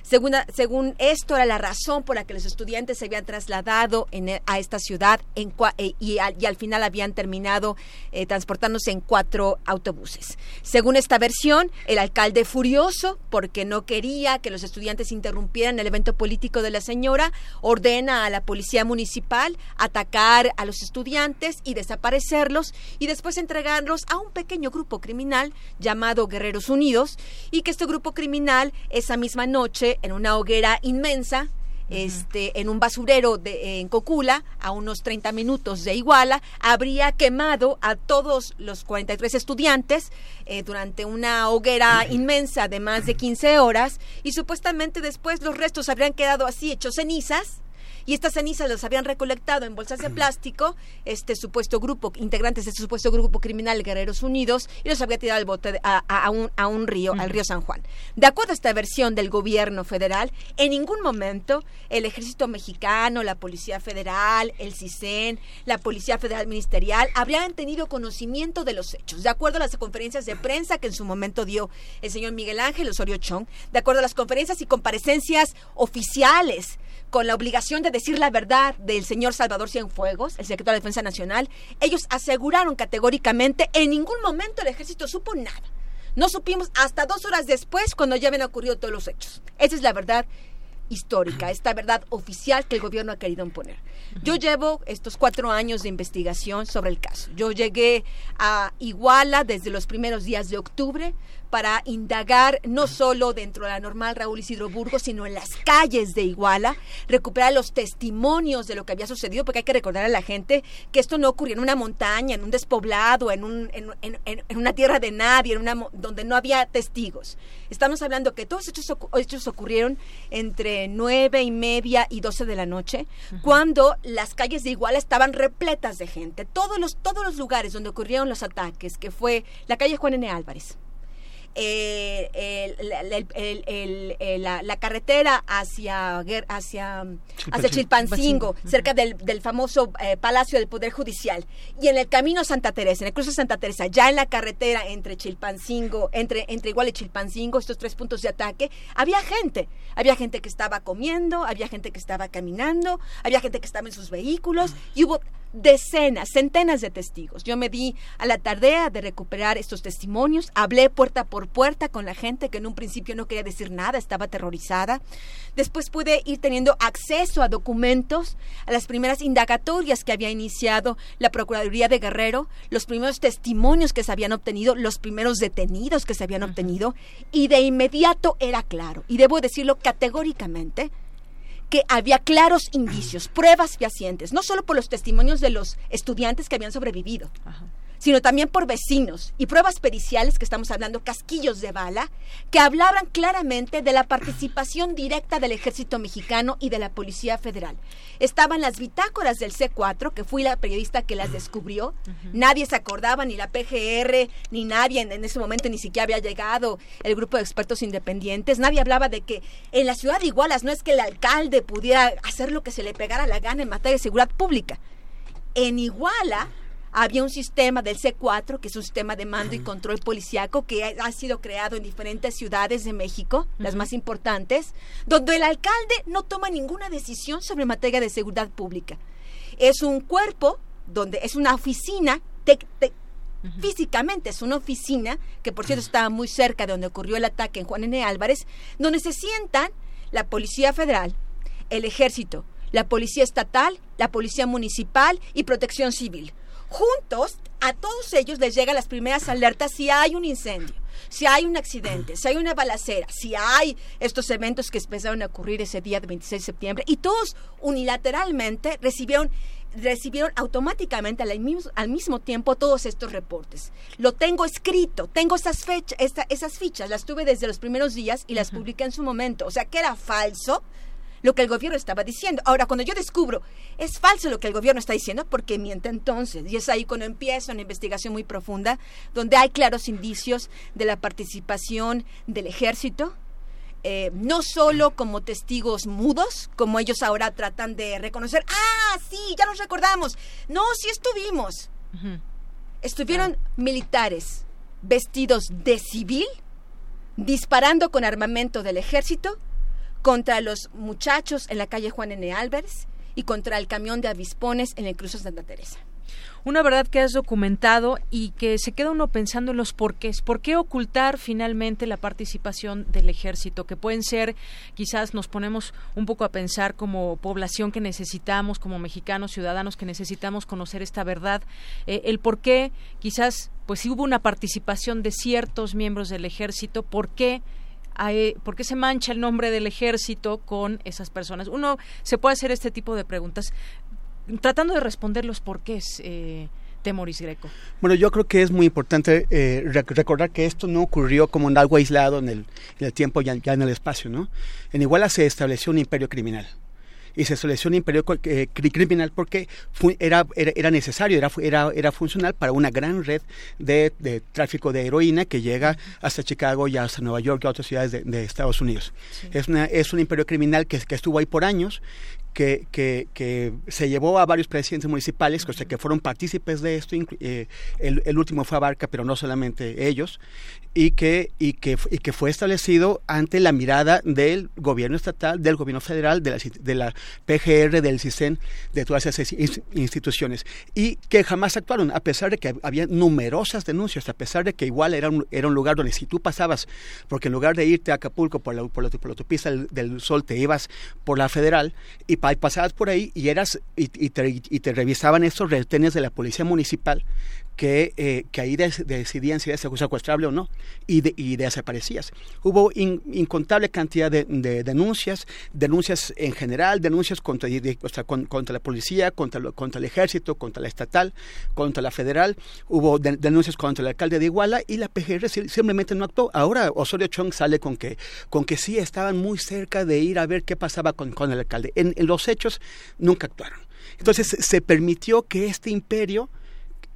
Según, según, esto era la razón por la que los estudiantes se habían trasladado e, a esta ciudad en, eh, y, al final habían terminado eh, transportándose en cuatro autobuses. Según esta versión, el alcalde furioso porque no quería que los estudiantes interrumpieran el evento político de la señora, ordena a la policía municipal atacar a los estudiantes y desaparecerlos y después entregarlos a un pequeño grupo criminal llamado Guerreros Unidos y que este grupo criminal esa misma noche en una hoguera inmensa este, en un basurero de, en Cocula, a unos 30 minutos de Iguala, habría quemado a todos los 43 estudiantes eh, durante una hoguera (clears throat) inmensa de más de 15 horas y supuestamente después los restos habrían quedado así hechos cenizas y estas cenizas las habían recolectado en bolsas de plástico este supuesto grupo, integrantes de este supuesto grupo criminal Guerreros Unidos, y los había tirado al bote a, un, a un río, al río San Juan. De acuerdo a esta versión del gobierno federal, en ningún momento el ejército mexicano, la Policía Federal, el CISEN, la Policía Federal Ministerial habrían tenido conocimiento de los hechos. De acuerdo a las conferencias de prensa que en su momento dio el señor Miguel Ángel Osorio Chong, de acuerdo a las conferencias y comparecencias oficiales con la obligación de decir la verdad del señor Salvador Cienfuegos, el secretario de Defensa Nacional, ellos aseguraron categóricamente en ningún momento el ejército supo nada. No supimos hasta dos horas después cuando ya habían ocurrido todos los hechos. Esa es la verdad histórica, esta verdad oficial que el gobierno ha querido imponer. Yo llevo estos cuatro años de investigación sobre el caso. Yo llegué a Iguala desde los primeros días de octubre para indagar no solo dentro de la normal Raúl Isidro Burgos, sino en las calles de Iguala, recuperar los testimonios de lo que había sucedido, porque hay que recordar a la gente que esto no ocurrió en una montaña, en un despoblado, en, un, en, en, una tierra de nadie, en una, donde no había testigos. Estamos hablando que todos estos hechos ocurrieron entre nueve y media y doce de la noche, cuando las calles de Iguala estaban repletas de gente. Todos los, todos los lugares donde ocurrieron los ataques, que fue la calle Juan N. Álvarez, eh, la, carretera hacia, hacia, hacia Chilpancingo, cerca del, famoso eh, Palacio del Poder Judicial, y en el camino Santa Teresa, en el cruce Santa Teresa, ya en la carretera entre Chilpancingo, entre, entre Igual y Chilpancingo, estos tres puntos de ataque, había gente, había gente que estaba comiendo, había gente que estaba caminando, había gente que estaba en sus vehículos, y hubo decenas, centenas de testigos. Yo me di a la tardea de recuperar estos testimonios, hablé puerta por puerta con la gente que en un principio no quería decir nada, estaba aterrorizada. Después pude ir teniendo acceso a documentos, a las primeras indagatorias que había iniciado la Procuraduría de Guerrero, los primeros testimonios que se habían obtenido, los primeros detenidos que se habían obtenido, y de inmediato era claro, y debo decirlo categóricamente, que había claros indicios, pruebas fehacientes, no solo por los testimonios de los estudiantes que habían sobrevivido, sino también por vecinos y pruebas periciales, que estamos hablando casquillos de bala, que hablaban claramente de la participación directa del ejército mexicano y de la Policía Federal. Estaban las bitácoras del C4, que fui la periodista que las descubrió. Nadie se acordaba, ni la PGR, ni nadie en, ese momento, ni siquiera había llegado el grupo de expertos independientes. Nadie hablaba de que en la ciudad de Igualas no es que el alcalde pudiera hacer lo que se le pegara la gana en materia de seguridad pública. En Iguala había un sistema del C4, que es un sistema de mando y control policiaco que ha sido creado en diferentes ciudades de México, las más importantes, donde el alcalde no toma ninguna decisión sobre materia de seguridad pública. Es un cuerpo donde es una oficina, físicamente es una oficina, que por cierto estaba muy cerca de donde ocurrió el ataque en Juan N. Álvarez, donde se sientan la Policía Federal, el Ejército, la Policía Estatal, la Policía Municipal y Protección Civil juntos a todos ellos les llegan las primeras alertas si hay un incendio, si hay un accidente, si hay una balacera, si hay estos eventos que empezaron a ocurrir ese día de 26 de septiembre y todos unilateralmente recibieron recibieron automáticamente al mismo, al mismo tiempo todos estos reportes. Lo tengo escrito, tengo esas, fechas, esas fichas, las tuve desde los primeros días y las publiqué en su momento. O sea, que era falso lo que el gobierno estaba diciendo. Ahora, cuando yo descubro, es falso lo que el gobierno está diciendo, porque miente entonces. Y es ahí cuando empieza una investigación muy profunda, donde hay claros indicios de la participación del ejército, eh, no solo como testigos mudos, como ellos ahora tratan de reconocer, ah, sí, ya nos recordamos, no, sí estuvimos. Estuvieron militares vestidos de civil, disparando con armamento del ejército contra los muchachos en la calle Juan N. Álvarez y contra el camión de avispones en el cruce Santa Teresa. Una verdad que has documentado y que se queda uno pensando en los porqués. ¿Por qué ocultar finalmente la participación del ejército? Que pueden ser, quizás nos ponemos un poco a pensar como población que necesitamos, como mexicanos, ciudadanos que necesitamos conocer esta verdad. Eh, el por qué, quizás, pues si hubo una participación de ciertos miembros del ejército, ¿por qué? ¿Por qué se mancha el nombre del ejército con esas personas? Uno se puede hacer este tipo de preguntas tratando de responder los porqués. Eh, Temoris Greco. Bueno, yo creo que es muy importante eh, recordar que esto no ocurrió como en algo aislado en el, tiempo ya, ya, en el espacio, ¿no? En Iguala se estableció un imperio criminal y se estableció un imperio eh, criminal porque era, era, necesario, era, era, era funcional para una gran red de, tráfico de heroína que llega hasta Chicago y hasta Nueva York y a otras ciudades de, Estados Unidos. Es, una, es un imperio criminal que, que estuvo ahí por años que, que, que, se llevó a varios presidentes municipales, o que fueron partícipes de esto, eh, el, el, último fue Abarca, pero no solamente ellos, y que, y, que, y que fue establecido ante la mirada del gobierno estatal, del gobierno federal, de la, de la PGR, del CISEN, de todas esas instituciones, y que jamás actuaron, a pesar de que había numerosas denuncias, a pesar de que igual era un, era un lugar donde si tú pasabas, porque en lugar de irte a Acapulco por la, por la, autopista del, del Sol, te ibas por la federal, y pasabas por ahí y eras y, te, revisaban estos retenes de la policía municipal que, eh, que ahí decidían si eras secuestrable o no, y, de, y desaparecías. Hubo incontable cantidad de, denuncias, denuncias en general, denuncias contra, contra la policía, contra, contra el ejército, contra la estatal, contra la federal, hubo denuncias contra el alcalde de Iguala y la PGR simplemente no actuó. Ahora Osorio Chong sale con que, con que sí estaban muy cerca de ir a ver qué pasaba con, con el alcalde. En, en los hechos nunca actuaron. Entonces se permitió que este imperio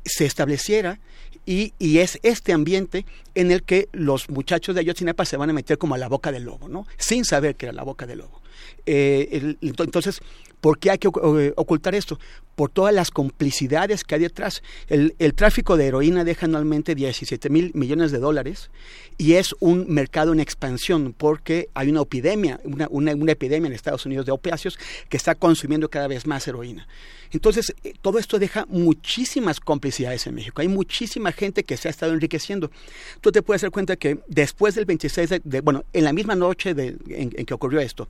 se estableciera y, y, es este ambiente en el que los muchachos de Ayotzinapa se van a meter como a la boca del lobo, ¿no? Sin saber que era la boca del lobo. Eh, entonces, ¿por qué hay que eh, ocultar esto? Por todas las complicidades que hay detrás. El, tráfico de heroína deja anualmente 17 mil millones de dólares y es un mercado en expansión porque hay una epidemia, una, epidemia en Estados Unidos de opiáceos que está consumiendo cada vez más heroína. Entonces, eh, todo esto deja muchísimas complicidades en México. Hay muchísima gente que se ha estado enriqueciendo. Tú te puedes dar cuenta que después del 26 de, bueno, en la misma noche en, que ocurrió esto,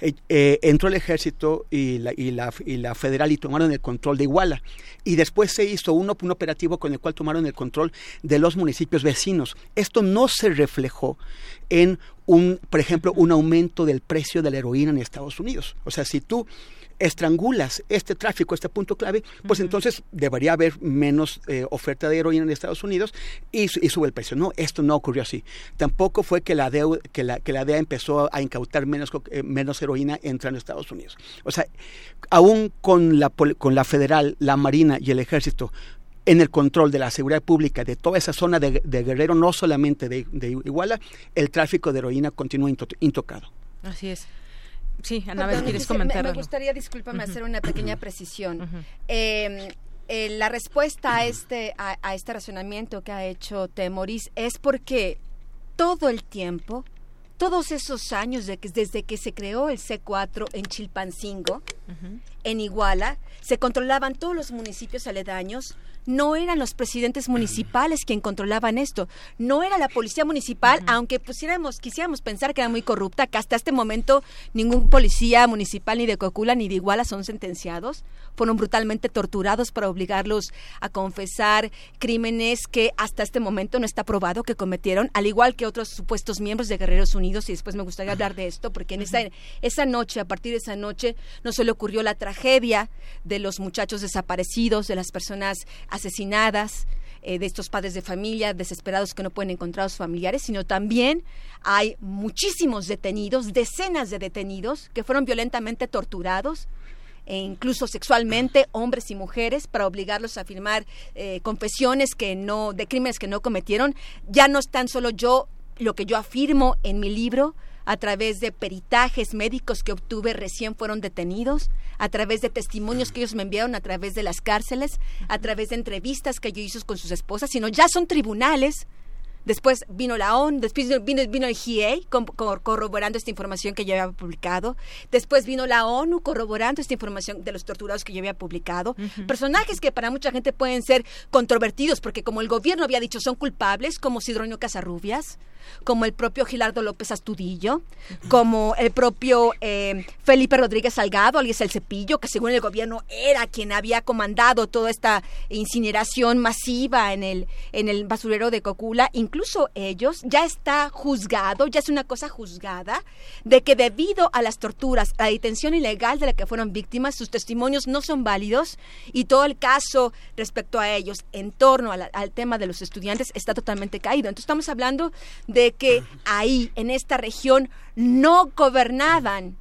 eh, eh, entró el ejército y la, y, la, y la federal y tomaron el control de Iguala. Y después se hizo uno, un operativo con el cual tomaron el control de los municipios vecinos. Esto no se reflejó en un, por ejemplo, un aumento del precio de la heroína en Estados Unidos. O sea, si tú estrangulas este tráfico, este punto clave, pues entonces debería haber menos eh, oferta de heroína en Estados Unidos y, sube el precio. No, esto no ocurrió así. Tampoco fue que la DEA, que la, que la DEA empezó a incautar menos, eh, menos heroína entrando a Estados Unidos. O sea, aún con la, con la federal, la marina y el ejército en el control de la seguridad pública de toda esa zona de, Guerrero, no solamente de, Iguala, el tráfico de heroína continúa intocado. Así es. Sí, Ana, ¿quieres comentar? Me, gustaría, discúlpame, hacer una pequeña precisión. Em, eh, la respuesta a este, a, este razonamiento que ha hecho Temoris es porque todo el tiempo, todos esos años de que, desde que se creó el C4 en Chilpancingo, en Iguala, se controlaban todos los municipios aledaños, no eran los presidentes municipales quien controlaban esto, no era la policía municipal, aunque pusiéramos, quisiéramos pensar que era muy corrupta, que hasta este momento ningún policía municipal ni de Cocula ni de Iguala son sentenciados, fueron brutalmente torturados para obligarlos a confesar crímenes que hasta este momento no está probado que cometieron, al igual que otros supuestos miembros de Guerreros Unidos, y después me gustaría hablar de esto, porque en esa, esa noche, a partir de esa noche, no solo ocurrió la tragedia de los muchachos desaparecidos, de las personas asesinadas, eh, de estos padres de familia desesperados que no pueden encontrar a sus familiares, sino también hay muchísimos detenidos, decenas de detenidos que fueron violentamente torturados, e incluso sexualmente, hombres y mujeres, para obligarlos a firmar eh, confesiones que no, de crímenes que no cometieron. Ya no es tan solo yo lo que yo afirmo en mi libro, a través de peritajes médicos que obtuve recién fueron detenidos, a través de testimonios que ellos me enviaron a través de las cárceles, a través de entrevistas que yo hice con sus esposas, sino ya son tribunales Después vino la ONU, después vino, vino el GIEI corroborando esta información que yo había publicado. Después vino la ONU corroborando esta información de los torturados que yo había publicado. Personajes que para mucha gente pueden ser controvertidos porque como el gobierno había dicho son culpables, como Sidronio Casarrubias, como el propio Gilardo López Astudillo, como el propio eh, Felipe Rodríguez Salgado, alias El Cepillo, que según el gobierno era quien había comandado toda esta incineración masiva en el, en el basurero de Cocula, incluso ellos, ya está juzgado, ya es una cosa juzgada, de que debido a las torturas, a la detención ilegal de la que fueron víctimas, sus testimonios no son válidos y todo el caso respecto a ellos en torno al tema de los estudiantes está totalmente caído. Entonces estamos hablando que ahí, en esta región, no gobernaban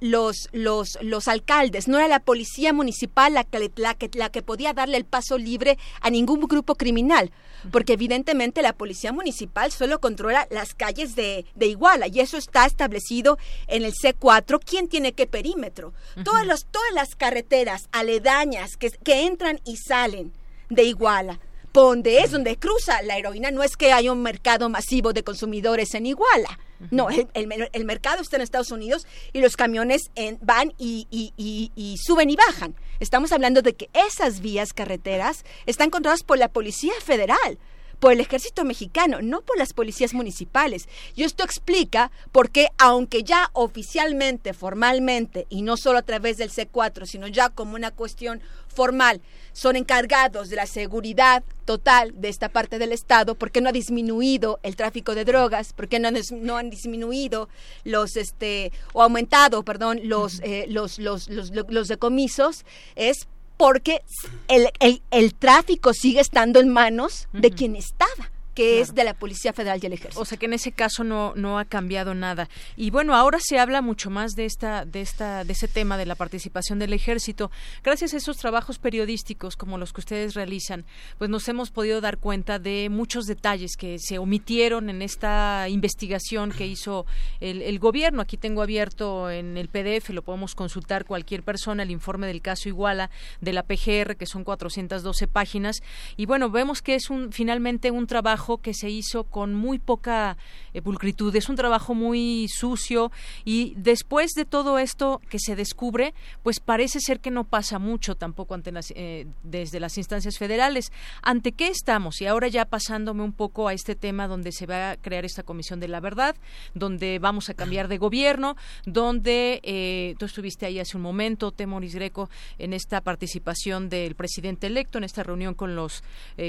los, los, los alcaldes, no era la policía municipal la que, la, que, la que podía darle el paso libre a ningún grupo criminal, porque evidentemente la policía municipal solo controla las calles de, de Iguala y eso está establecido en el C4, quién tiene qué perímetro. todas, los, todas las carreteras aledañas que, que entran y salen de Iguala donde es donde cruza la heroína, no es que haya un mercado masivo de consumidores en Iguala. No, el, mercado está en Estados Unidos y los camiones van y, y, suben y bajan. Estamos hablando de que esas vías carreteras están controladas por la Policía Federal por el ejército mexicano, no por las policías municipales. Y esto explica por qué, aunque ya oficialmente, formalmente, y no solo a través del C4, sino ya como una cuestión formal, son encargados de la seguridad total de esta parte del Estado, ¿por qué no ha disminuido el tráfico de drogas? ¿Por qué no, no han disminuido los, este, o aumentado, perdón, los, eh, los, los, los, los decomisos? Es porque el, el, el, tráfico sigue estando en manos de quien estaba que es de la Policía Federal y el Ejército. O sea que en ese caso no, no ha cambiado nada. Y bueno, ahora se habla mucho más de esta, de esta, de ese tema de la participación del ejército. Gracias a esos trabajos periodísticos como los que ustedes realizan, pues nos hemos podido dar cuenta de muchos detalles que se omitieron en esta investigación que (clears throat) hizo el, el gobierno. Aquí tengo abierto en el PDF, lo podemos consultar cualquier persona, el informe del caso Iguala de la PGR, que son 412 páginas. Y bueno, vemos que es un, finalmente un trabajo que se hizo con muy poca eh, pulcritud, es un trabajo muy sucio y después de todo esto que se descubre, pues parece ser que no pasa mucho tampoco ante eh, desde las instancias federales. ¿Ante qué estamos? Y ahora ya pasándome un poco a este tema donde se va a crear esta comisión de la verdad, donde vamos a cambiar de gobierno, donde eh, tú estuviste ahí hace un momento, Temoris Greco, en esta participación del presidente electo, en esta reunión con los,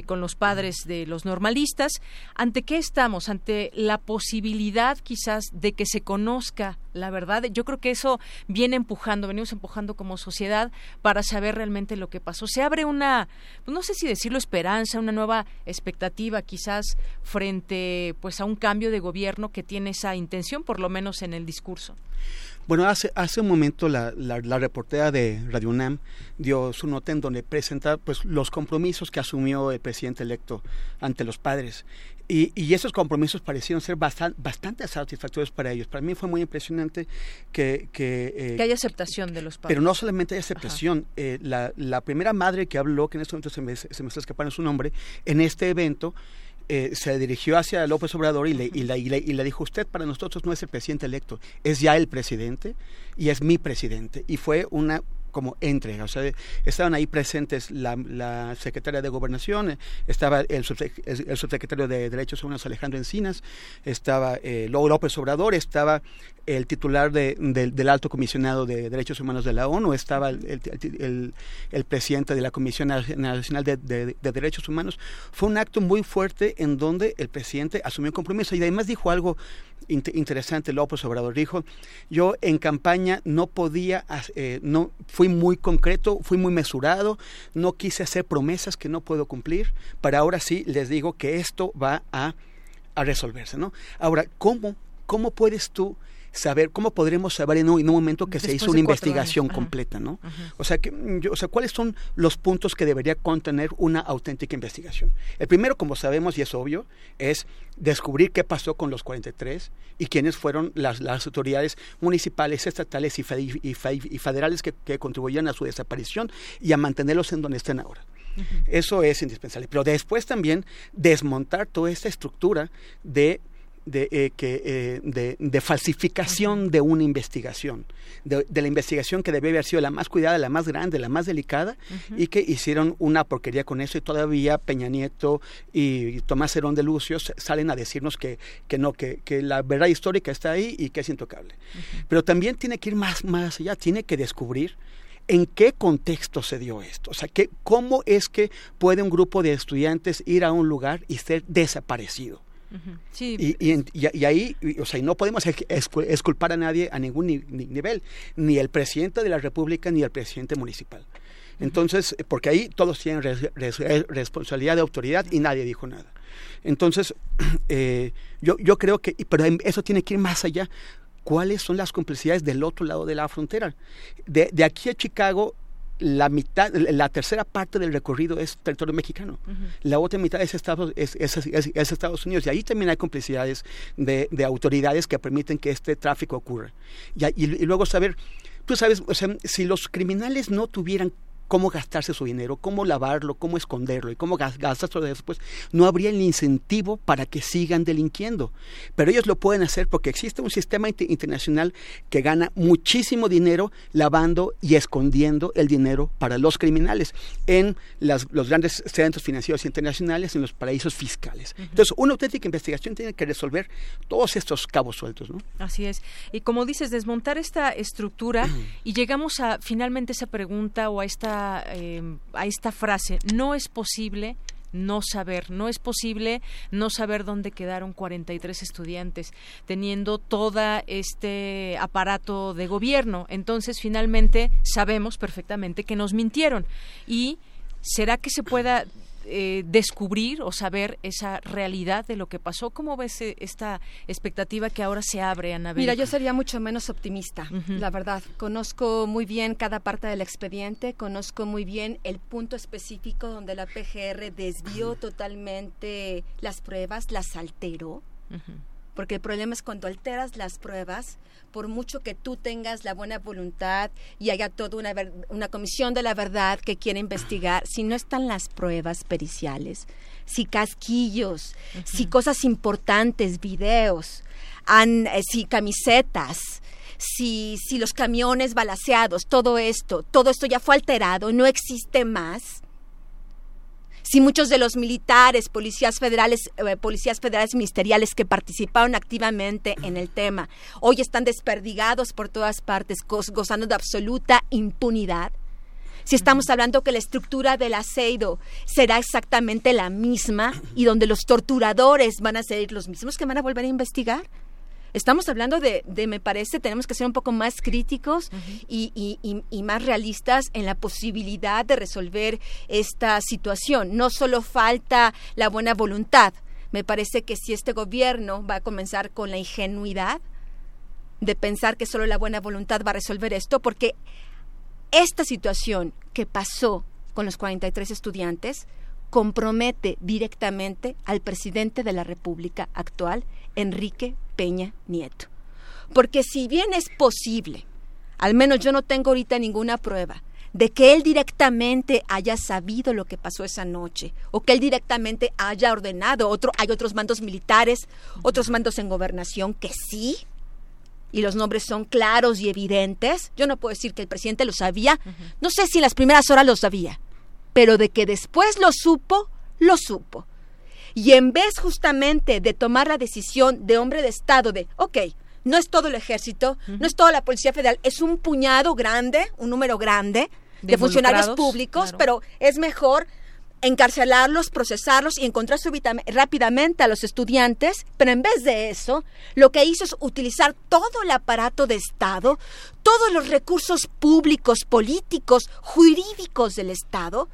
con los padres de los normalistas, ¿ante qué estamos? Ante la posibilidad quizás de que se conozca la verdad. Yo creo que eso viene empujando, venimos empujando como sociedad para saber realmente lo que pasó. Se abre una, pues no sé si decirlo esperanza, una nueva expectativa quizás frente pues a un cambio de gobierno que tiene esa intención, por lo menos en el discurso. Bueno, hace, hace un momento la, la, reportera de Radio UNAM dio su nota en donde presenta pues, los compromisos que asumió el presidente electo ante los padres. Y, y esos compromisos parecieron ser bastante, satisfactorios para ellos. Para mí fue muy impresionante que... Que, eh, que haya aceptación de los padres. Pero no solamente hay aceptación. Eh, la, la, primera madre que habló, que en este momento se me, se me está escapando su nombre, en este evento eh, se dirigió hacia López Obrador y le, y, le, y, le, dijo, usted para nosotros no es el presidente electo, es ya el presidente y es mi presidente. Y fue una como entre, o sea, estaban ahí presentes la, secretaria de Gobernación, estaba el, subsecretario de Derechos Humanos Alejandro Encinas, estaba eh, López Obrador, estaba el titular de, del Alto Comisionado de Derechos Humanos de la ONU, estaba el, el, presidente de la Comisión Nacional de, de, Derechos Humanos. Fue un acto muy fuerte en donde el presidente asumió compromiso y además dijo algo interesante López Obrador. Dijo, yo en campaña no podía, eh, no fui muy concreto, fui muy mesurado, no quise hacer promesas que no puedo cumplir, pero ahora sí les digo que esto va a, a resolverse, ¿no? Ahora, ¿cómo, cómo puedes tú saber cómo podremos saber en un, momento que se hizo una investigación completa, ¿no? O sea, que, mm, o sea, ¿cuáles son los puntos que debería contener una auténtica investigación? El primero, como sabemos y es obvio, es descubrir qué pasó con los 43 y quiénes fueron las, autoridades municipales, estatales y, federales que, que contribuían a su desaparición y a mantenerlos en donde estén ahora. Eso es indispensable. Pero después también desmontar toda esta estructura de de, eh, que, eh, de, falsificación de una investigación, de, la investigación que debe haber sido la más cuidada, la más grande, la más delicada, y que hicieron una porquería con eso y todavía Peña Nieto y Tomás Herón de Lucio salen a decirnos que, que no, que, que, la verdad histórica está ahí y que es intocable. Pero también tiene que ir más, más allá, tiene que descubrir en qué contexto se dio esto. O sea, que, ¿cómo es que puede un grupo de estudiantes ir a un lugar y ser desaparecido? Y, y, ahí, o sea, no podemos esculpar a nadie a ningún nivel, ni el presidente de la República ni el presidente municipal. Entonces, porque ahí todos tienen responsabilidad de autoridad y nadie dijo nada. Entonces, (clears throat) eh, yo, yo creo que, pero eso tiene que ir más allá. ¿Cuáles son las complicidades del otro lado de la frontera? De, de aquí a Chicago la mitad, la tercera parte del recorrido es territorio mexicano. La otra mitad es Estados, es, Estados Unidos. Y ahí también hay complicidades de, autoridades que permiten que este tráfico ocurra. Y, y, luego saber, tú sabes, o sea, si los criminales no tuvieran cómo gastarse su dinero, cómo lavarlo, cómo esconderlo y cómo gastarlo después, no habría el incentivo para que sigan delinquiendo. Pero ellos lo pueden hacer porque existe un sistema internacional que gana muchísimo dinero lavando y escondiendo el dinero para los criminales en los grandes centros financieros internacionales, en los paraísos fiscales. Entonces, una auténtica investigación tiene que resolver todos estos cabos sueltos. ¿no? Así es. Y como dices, desmontar esta estructura (clears throat) y llegamos a finalmente esa pregunta o a esta Em, a esta frase, no es posible no saber, no es posible no saber dónde quedaron 43 estudiantes teniendo todo este aparato de gobierno. Entonces, finalmente sabemos perfectamente que nos mintieron y ¿Será que se pueda eh, descubrir o saber esa realidad de lo que pasó. ¿Cómo ves eh, esta expectativa que ahora se abre, Ana Mira, yo sería mucho menos optimista, la verdad. Conozco muy bien cada parte del expediente, conozco muy bien el punto específico donde la PGR desvió totalmente las pruebas, las alteró. Porque el problema es cuando alteras las pruebas, por mucho que tú tengas la buena voluntad y haya toda una, una comisión de la verdad que quiere investigar, si no están las pruebas periciales, si casquillos, si cosas importantes, videos, eh, si camisetas, si, si los camiones balaseados, todo esto, todo esto ya fue alterado, no existe más, si muchos de los militares, policías federales, eh, policías federales ministeriales que participaron activamente en el tema, hoy están desperdigados por todas partes, gozando de absoluta impunidad. Si estamos hablando que la estructura del aceido será exactamente la misma y donde los torturadores van a ser los mismos que van a volver a investigar. Estamos hablando de, me parece, tenemos que ser un poco más críticos y, y, más realistas en la posibilidad de resolver esta situación. No solo falta la buena voluntad, me parece que si este gobierno va a comenzar con la ingenuidad de pensar que solo la buena voluntad va a resolver esto, porque esta situación que pasó con los 43 estudiantes compromete directamente al presidente de la República actual, Enrique Peña Nieto. Porque si bien es posible, al menos yo no tengo ahorita ninguna prueba, de que él directamente haya sabido lo que pasó esa noche o que él directamente haya ordenado otro hay otros mandos militares, otros mandos en gobernación que sí y los nombres son claros y evidentes. Yo no puedo decir que el presidente lo sabía. No sé si en las primeras horas lo sabía, pero de que después lo supo, lo supo. Y en vez justamente de tomar la decisión de hombre de Estado de, ok, no es todo el ejército, no es toda la Policía Federal, es un puñado grande, un número grande de, funcionarios públicos, pero es mejor encarcelarlos, procesarlos y encontrar rápidamente a los estudiantes, pero en vez de eso, lo que hizo es utilizar todo el aparato de Estado, todos los recursos públicos, políticos, jurídicos del Estado,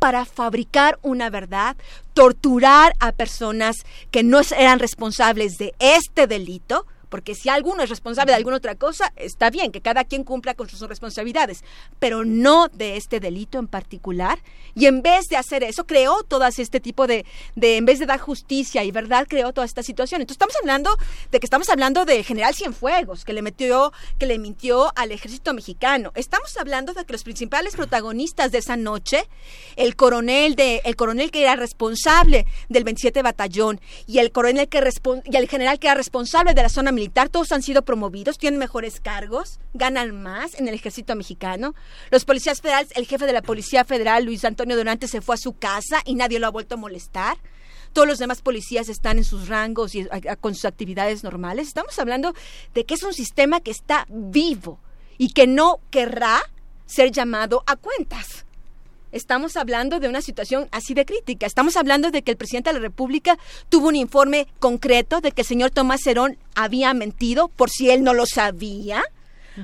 para fabricar una verdad, torturar a personas que no eran responsables de este delito, porque si alguno es responsable de alguna otra cosa, está bien que cada quien cumpla con sus responsabilidades, pero no de este delito en particular. Y en vez de hacer eso, creó todo este tipo de, de en vez de dar justicia y verdad, creó toda esta situación. Entonces estamos hablando de que estamos hablando de General Cienfuegos, que le metió, que le mintió al ejército mexicano. Estamos hablando de que los principales protagonistas de esa noche, el coronel de, el coronel que era responsable del 27 batallón y el coronel que y el general que era responsable de la zona militar, todos han sido promovidos, tienen mejores cargos, ganan más en el ejército mexicano. Los policías federales, el jefe de la Policía Federal, Luis Antonio Donante, se fue a su casa y nadie lo ha vuelto a molestar. Todos los demás policías están en sus rangos y con sus actividades normales. Estamos hablando de que es un sistema que está vivo y que no querrá ser llamado a cuentas estamos hablando de una situación así de crítica. Estamos hablando de que el presidente de la República tuvo un informe concreto de que el señor Tomás Herón había mentido, por si él no lo sabía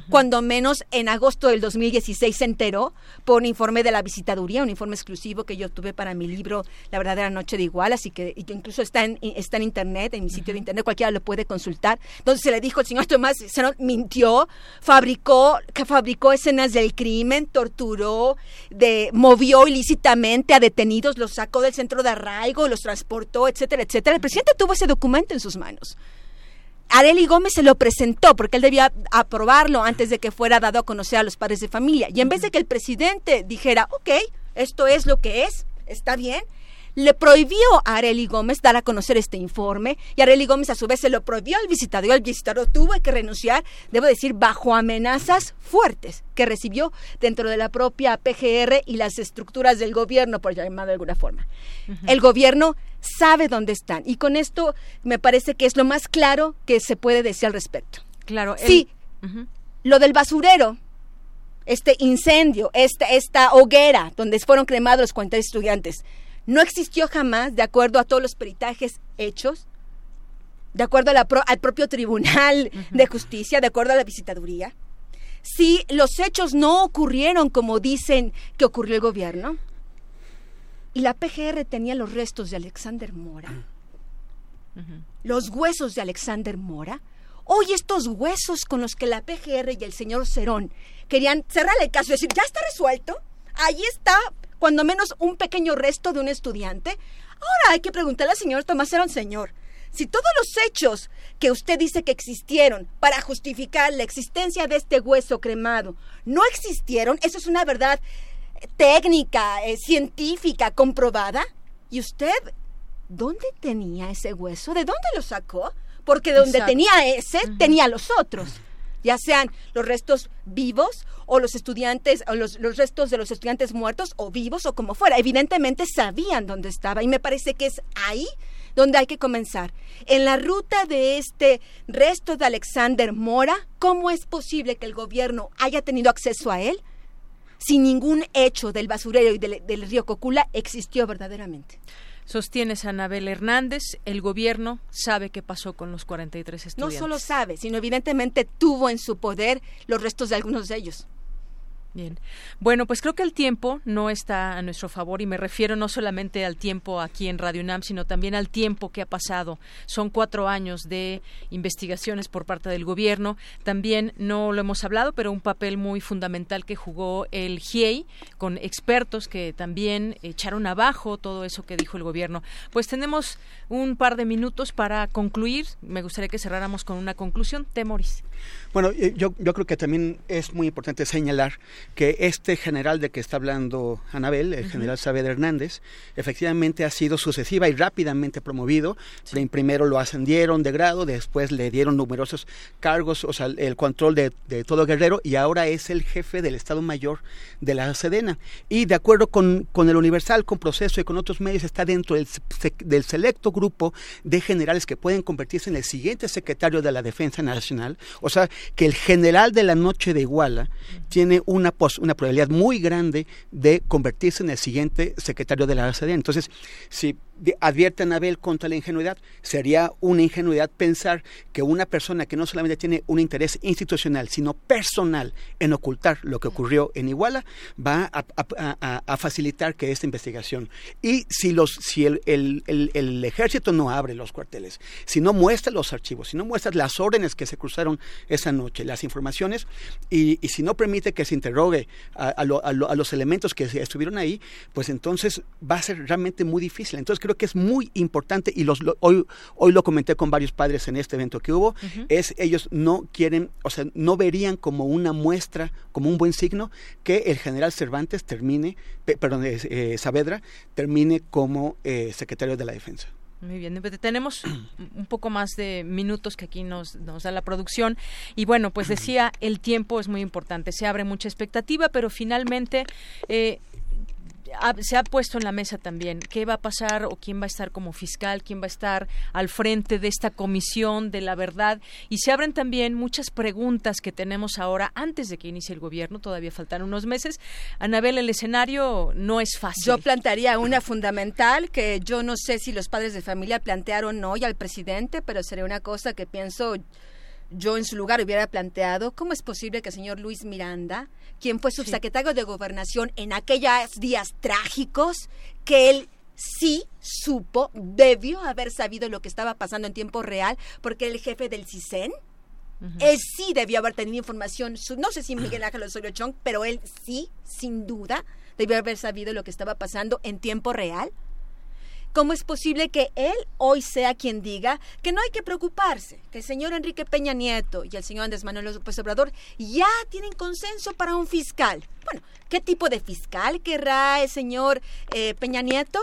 cuando menos en agosto del 2016 se enteró por un informe de la visitaduría, un informe exclusivo que yo tuve para mi libro La verdadera noche de igual, así que incluso está en, está en internet, en mi sitio de internet, cualquiera lo puede consultar. Entonces se le dijo, el señor Tomás se mintió, fabricó, que fabricó escenas del crimen, torturó, de, movió ilícitamente a detenidos, los sacó del centro de arraigo, los transportó, etcétera, etcétera. El presidente tuvo ese documento en sus manos. Areli Gómez se lo presentó porque él debía aprobarlo antes de que fuera dado a conocer a los padres de familia. Y en vez de que el presidente dijera, ok, esto es lo que es, está bien, le prohibió a Areli Gómez dar a conocer este informe y Areli Gómez a su vez se lo prohibió al visitador. El visitador tuvo que renunciar, debo decir, bajo amenazas fuertes que recibió dentro de la propia PGR y las estructuras del gobierno, por llamar de alguna forma. El gobierno sabe dónde están y con esto me parece que es lo más claro que se puede decir al respecto. Claro. Sí, lo del basurero, este incendio, esta, esta hoguera donde fueron cremados los 40 estudiantes, no existió jamás, de acuerdo a todos los peritajes hechos, de acuerdo al propio Tribunal de Justicia, de acuerdo a la visitaduría. Si los hechos no ocurrieron como dicen que ocurrió el gobierno, y la PGR tenía los restos de Alexander Mora, los huesos de Alexander Mora, hoy estos huesos con los que la PGR y el señor Cerón querían cerrar el caso y decir, ya está resuelto, ahí está cuando menos un pequeño resto de un estudiante. Ahora hay que preguntarle al señor Tomás Herón, señor, si todos los hechos que usted dice que existieron para justificar la existencia de este hueso cremado no existieron, eso es una verdad técnica, eh, científica, comprobada. ¿Y usted dónde tenía ese hueso? ¿De dónde lo sacó? Porque donde tenía ese, tenía los otros ya sean los restos vivos o los estudiantes o los, restos de los estudiantes muertos o vivos o como fuera. Evidentemente sabían dónde estaba y me parece que es ahí donde hay que comenzar. En la ruta de este resto de Alexander Mora, ¿cómo es posible que el gobierno haya tenido acceso a él? Si ningún hecho del basurero y del, del río Cocula existió verdaderamente. Sostienes Anabel Hernández, el gobierno sabe qué pasó con los 43 estudiantes. No solo sabe, sino evidentemente tuvo en su poder los restos de algunos de ellos. Bien. Bueno, pues creo que el tiempo no está a nuestro favor y me refiero no solamente al tiempo aquí en Radio UNAM, sino también al tiempo que ha pasado. Son cuatro años de investigaciones por parte del gobierno. También no lo hemos hablado, pero un papel muy fundamental que jugó el GIEI con expertos que también echaron abajo todo eso que dijo el gobierno. Pues tenemos un par de minutos para concluir. Me gustaría que cerráramos con una conclusión. Temoris. Bueno, eh, yo, yo creo que también es muy importante señalar que este general de que está hablando Anabel, el general Saavedra Hernández, efectivamente ha sido sucesiva y rápidamente promovido. Primero lo ascendieron de grado, después le dieron numerosos cargos, o sea, el control de, de todo Guerrero y ahora es el jefe del Estado Mayor de la Sedena. Y de acuerdo con, con el Universal, con Proceso y con otros medios, está dentro del, del selecto grupo de generales que pueden convertirse en el siguiente secretario de la Defensa Nacional. O sea, que el general de la noche de Iguala tiene una, una probabilidad muy grande de convertirse en el siguiente secretario de la ACD. Entonces, si advierte a Anabel contra la ingenuidad, sería una ingenuidad pensar que una persona que no solamente tiene un interés institucional, sino personal en ocultar lo que ocurrió en Iguala, va a, facilitar que esta investigación. Y si, los, si el, el, el, ejército no abre los cuarteles, si no muestra los archivos, si no muestra las órdenes que se cruzaron esa noche, las informaciones, y, si no permite que se interrogue a, a, los elementos que estuvieron ahí, pues entonces va a ser realmente muy difícil. Entonces creo que es muy importante y los, hoy, hoy lo comenté con varios padres en este evento que hubo, es ellos no quieren, o sea, no verían como una muestra, como un buen signo que el general Cervantes termine, perdón, eh, Saavedra termine como eh, secretario de la defensa. Muy bien, tenemos un poco más de minutos que aquí nos, nos da la producción. Y bueno, pues decía, el tiempo es muy importante, se abre mucha expectativa, pero finalmente eh, se ha puesto en la mesa también qué va a pasar o quién va a estar como fiscal, quién va a estar al frente de esta comisión de la verdad y se abren también muchas preguntas que tenemos ahora antes de que inicie el gobierno, todavía faltan unos meses. Anabel, el escenario no es fácil. Yo plantearía una fundamental que yo no sé si los padres de familia plantearon hoy al presidente, pero sería una cosa que pienso yo en su lugar hubiera planteado cómo es posible que el señor Luis Miranda, quien fue subsecretario de Gobernación en aquellos días trágicos, que él sí supo, debió haber sabido lo que estaba pasando en tiempo real, porque el jefe del CISEN, él sí debió haber tenido información, no sé si (clears throat) Miguel Ángel Osorio Chong, pero él sí, sin duda, debió haber sabido lo que estaba pasando en tiempo real. ¿Cómo es posible que él hoy sea quien diga que no hay que preocuparse, que el señor Enrique Peña Nieto y el señor Andrés Manuel López Obrador ya tienen consenso para un fiscal? Bueno, ¿qué tipo de fiscal querrá el señor eh, Peña Nieto?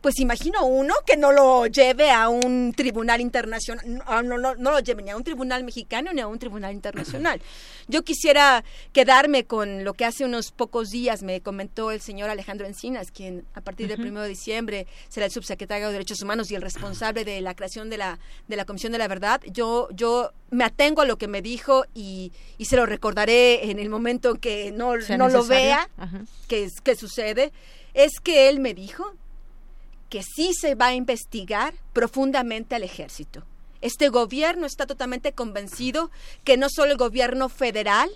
Pues imagino uno que no lo lleve a un tribunal internacional, no, no, no, lo lleve ni a un tribunal mexicano ni a un tribunal internacional. (clears throat) Yo quisiera quedarme con lo que hace unos pocos días me comentó el señor Alejandro Encinas, quien a partir del 1 de diciembre será el subsecretario de Derechos Humanos y el responsable de la creación de la, de la Comisión de la Verdad. Yo, yo me atengo a lo que me dijo y, y se lo recordaré en el momento en que no, no lo vea, que, que sucede. Es que él me dijo que sí se va a investigar profundamente al ejército. Este gobierno está totalmente convencido que no solo el gobierno federal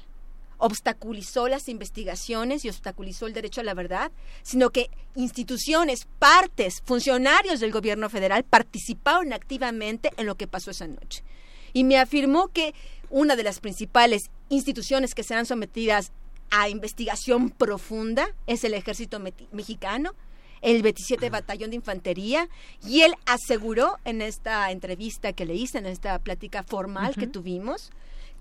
obstaculizó las investigaciones y obstaculizó el derecho a la verdad, sino que instituciones, partes, funcionarios del gobierno federal participaron activamente en lo que pasó esa noche. Y me afirmó que una de las principales instituciones que serán sometidas a investigación profunda es el ejército mexicano, el 27 Batallón de Infantería, y él aseguró en esta entrevista que le hice, en esta plática formal que tuvimos,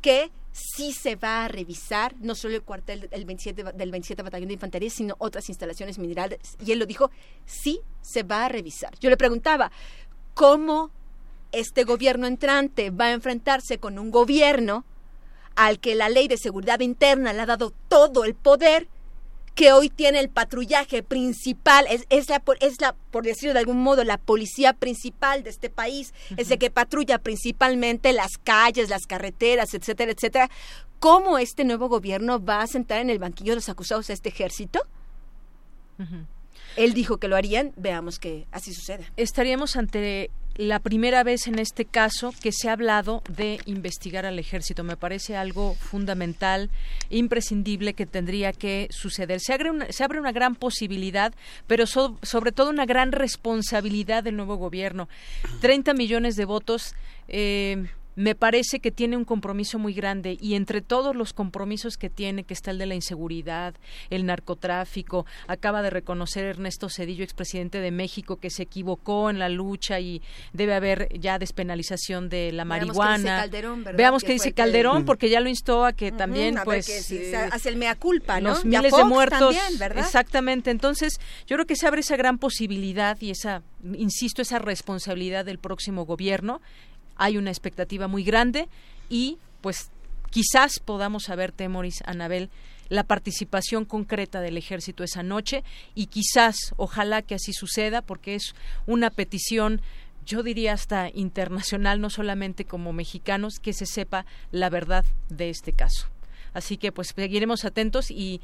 que sí se va a revisar no solo el cuartel del 27, del 27 Batallón de Infantería, sino otras instalaciones minerales. Y él lo dijo, sí se va a revisar. Yo le preguntaba, ¿cómo este gobierno entrante va a enfrentarse con un gobierno al que la ley de seguridad interna le ha dado todo el poder que hoy tiene el patrullaje principal, es, es, la, es la, por decirlo de algún modo, la policía principal de este país, es el que patrulla principalmente las calles, las carreteras, etcétera, etcétera. ¿Cómo este nuevo gobierno va a sentar en el banquillo de los acusados a este ejército? Él dijo que lo harían, veamos que así suceda. Estaríamos ante la primera vez en este caso que se ha hablado de investigar al ejército. Me parece algo fundamental, imprescindible que tendría que suceder. Se abre una, se abre una gran posibilidad, pero sobre todo una gran responsabilidad del nuevo gobierno. 30 millones de votos. Eh, me parece que tiene un compromiso muy grande y entre todos los compromisos que tiene, que está el de la inseguridad, el narcotráfico, acaba de reconocer Ernesto Cedillo, expresidente de México, que se equivocó en la lucha y debe haber ya despenalización de la marihuana. Veamos qué dice Calderón, porque ya lo instó a que también, pues, eh, hace el mea culpa, ¿no? Los miles de muertos, exactamente. Entonces, yo creo que se abre esa gran posibilidad y esa, insisto, esa responsabilidad del próximo gobierno hay una expectativa muy grande y pues quizás podamos saber, Temoris, Anabel, la participación concreta del ejército esa noche y quizás, ojalá que así suceda, porque es una petición yo diría hasta internacional, no solamente como mexicanos, que se sepa la verdad de este caso. Así que pues seguiremos atentos y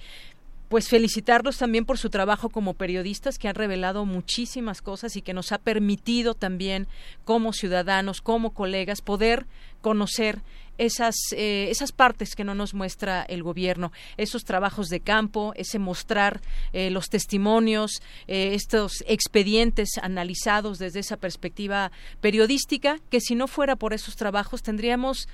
pues felicitarlos también por su trabajo como periodistas que han revelado muchísimas cosas y que nos ha permitido también como ciudadanos, como colegas, poder conocer esas, eh, esas partes que no nos muestra el gobierno, esos trabajos de campo, ese mostrar eh, los testimonios, eh, estos expedientes analizados desde esa perspectiva periodística, que si no fuera por esos trabajos tendríamos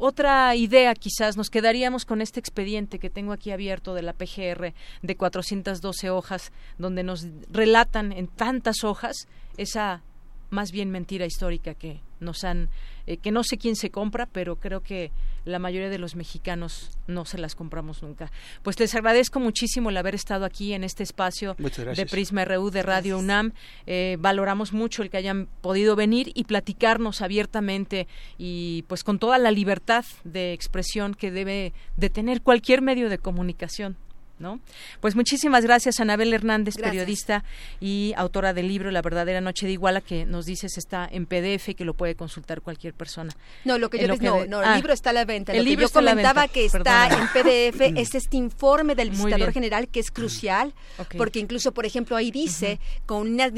otra idea quizás, nos quedaríamos con este expediente que tengo aquí abierto de la PGR de 412 hojas, donde nos relatan en tantas hojas esa más bien mentira histórica que nos han eh, que no sé quién se compra, pero creo que la mayoría de los mexicanos no se las compramos nunca. Pues les agradezco muchísimo el haber estado aquí en este espacio de Prisma RU de Radio UNAM. Eh, valoramos mucho el que hayan podido venir y platicarnos abiertamente y pues con toda la libertad de expresión que debe de tener cualquier medio de comunicación. ¿No? Pues muchísimas gracias, Anabel Hernández, periodista y autora del libro La verdadera noche de Iguala, que nos dices está en PDF y que lo puede consultar cualquier persona. No, lo que yo les, no, no, el ah, libro está a la venta. El libro yo comentaba que está en PDF es este informe del visitador general que es crucial, porque incluso, por ejemplo, ahí dice, con una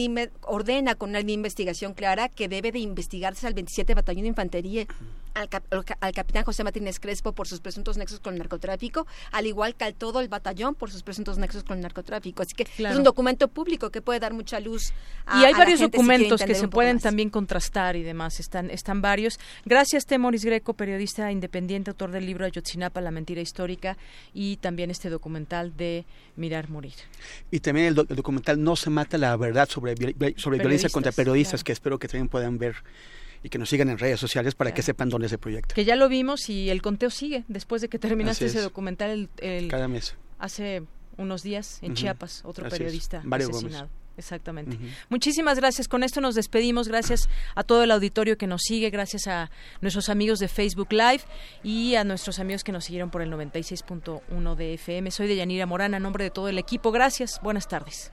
ordena con una investigación clara que debe de investigarse al 27 Batallón de Infantería al, al, capitán José Martínez Crespo por sus presuntos nexos con el narcotráfico, al igual que al todo el batallón por sus presuntos nexos con el narcotráfico. Así que es un documento público que puede dar mucha luz. A, y hay varios documentos que se pueden también contrastar y demás. Están, están varios. Gracias, Temoris Greco, periodista independiente, autor del libro Ayotzinapa, La mentira histórica, y también este documental de Mirar Morir. Y también el, documental No se mata la verdad sobre, sobre violencia contra periodistas, que espero que también puedan ver y que nos sigan en redes sociales para que sepan dónde se proyecta. Que ya lo vimos y el conteo sigue después de que terminaste ese documental. El, Cada mes. Hace unos días en Chiapas, otro periodista asesinado. Exactamente. Muchísimas gracias. Con esto nos despedimos. Gracias a todo el auditorio que nos sigue. Gracias a nuestros amigos de Facebook Live y a nuestros amigos que nos siguieron por el 96.1 de FM. Soy de Yanira Morán, a nombre de todo el equipo. Gracias. Buenas tardes.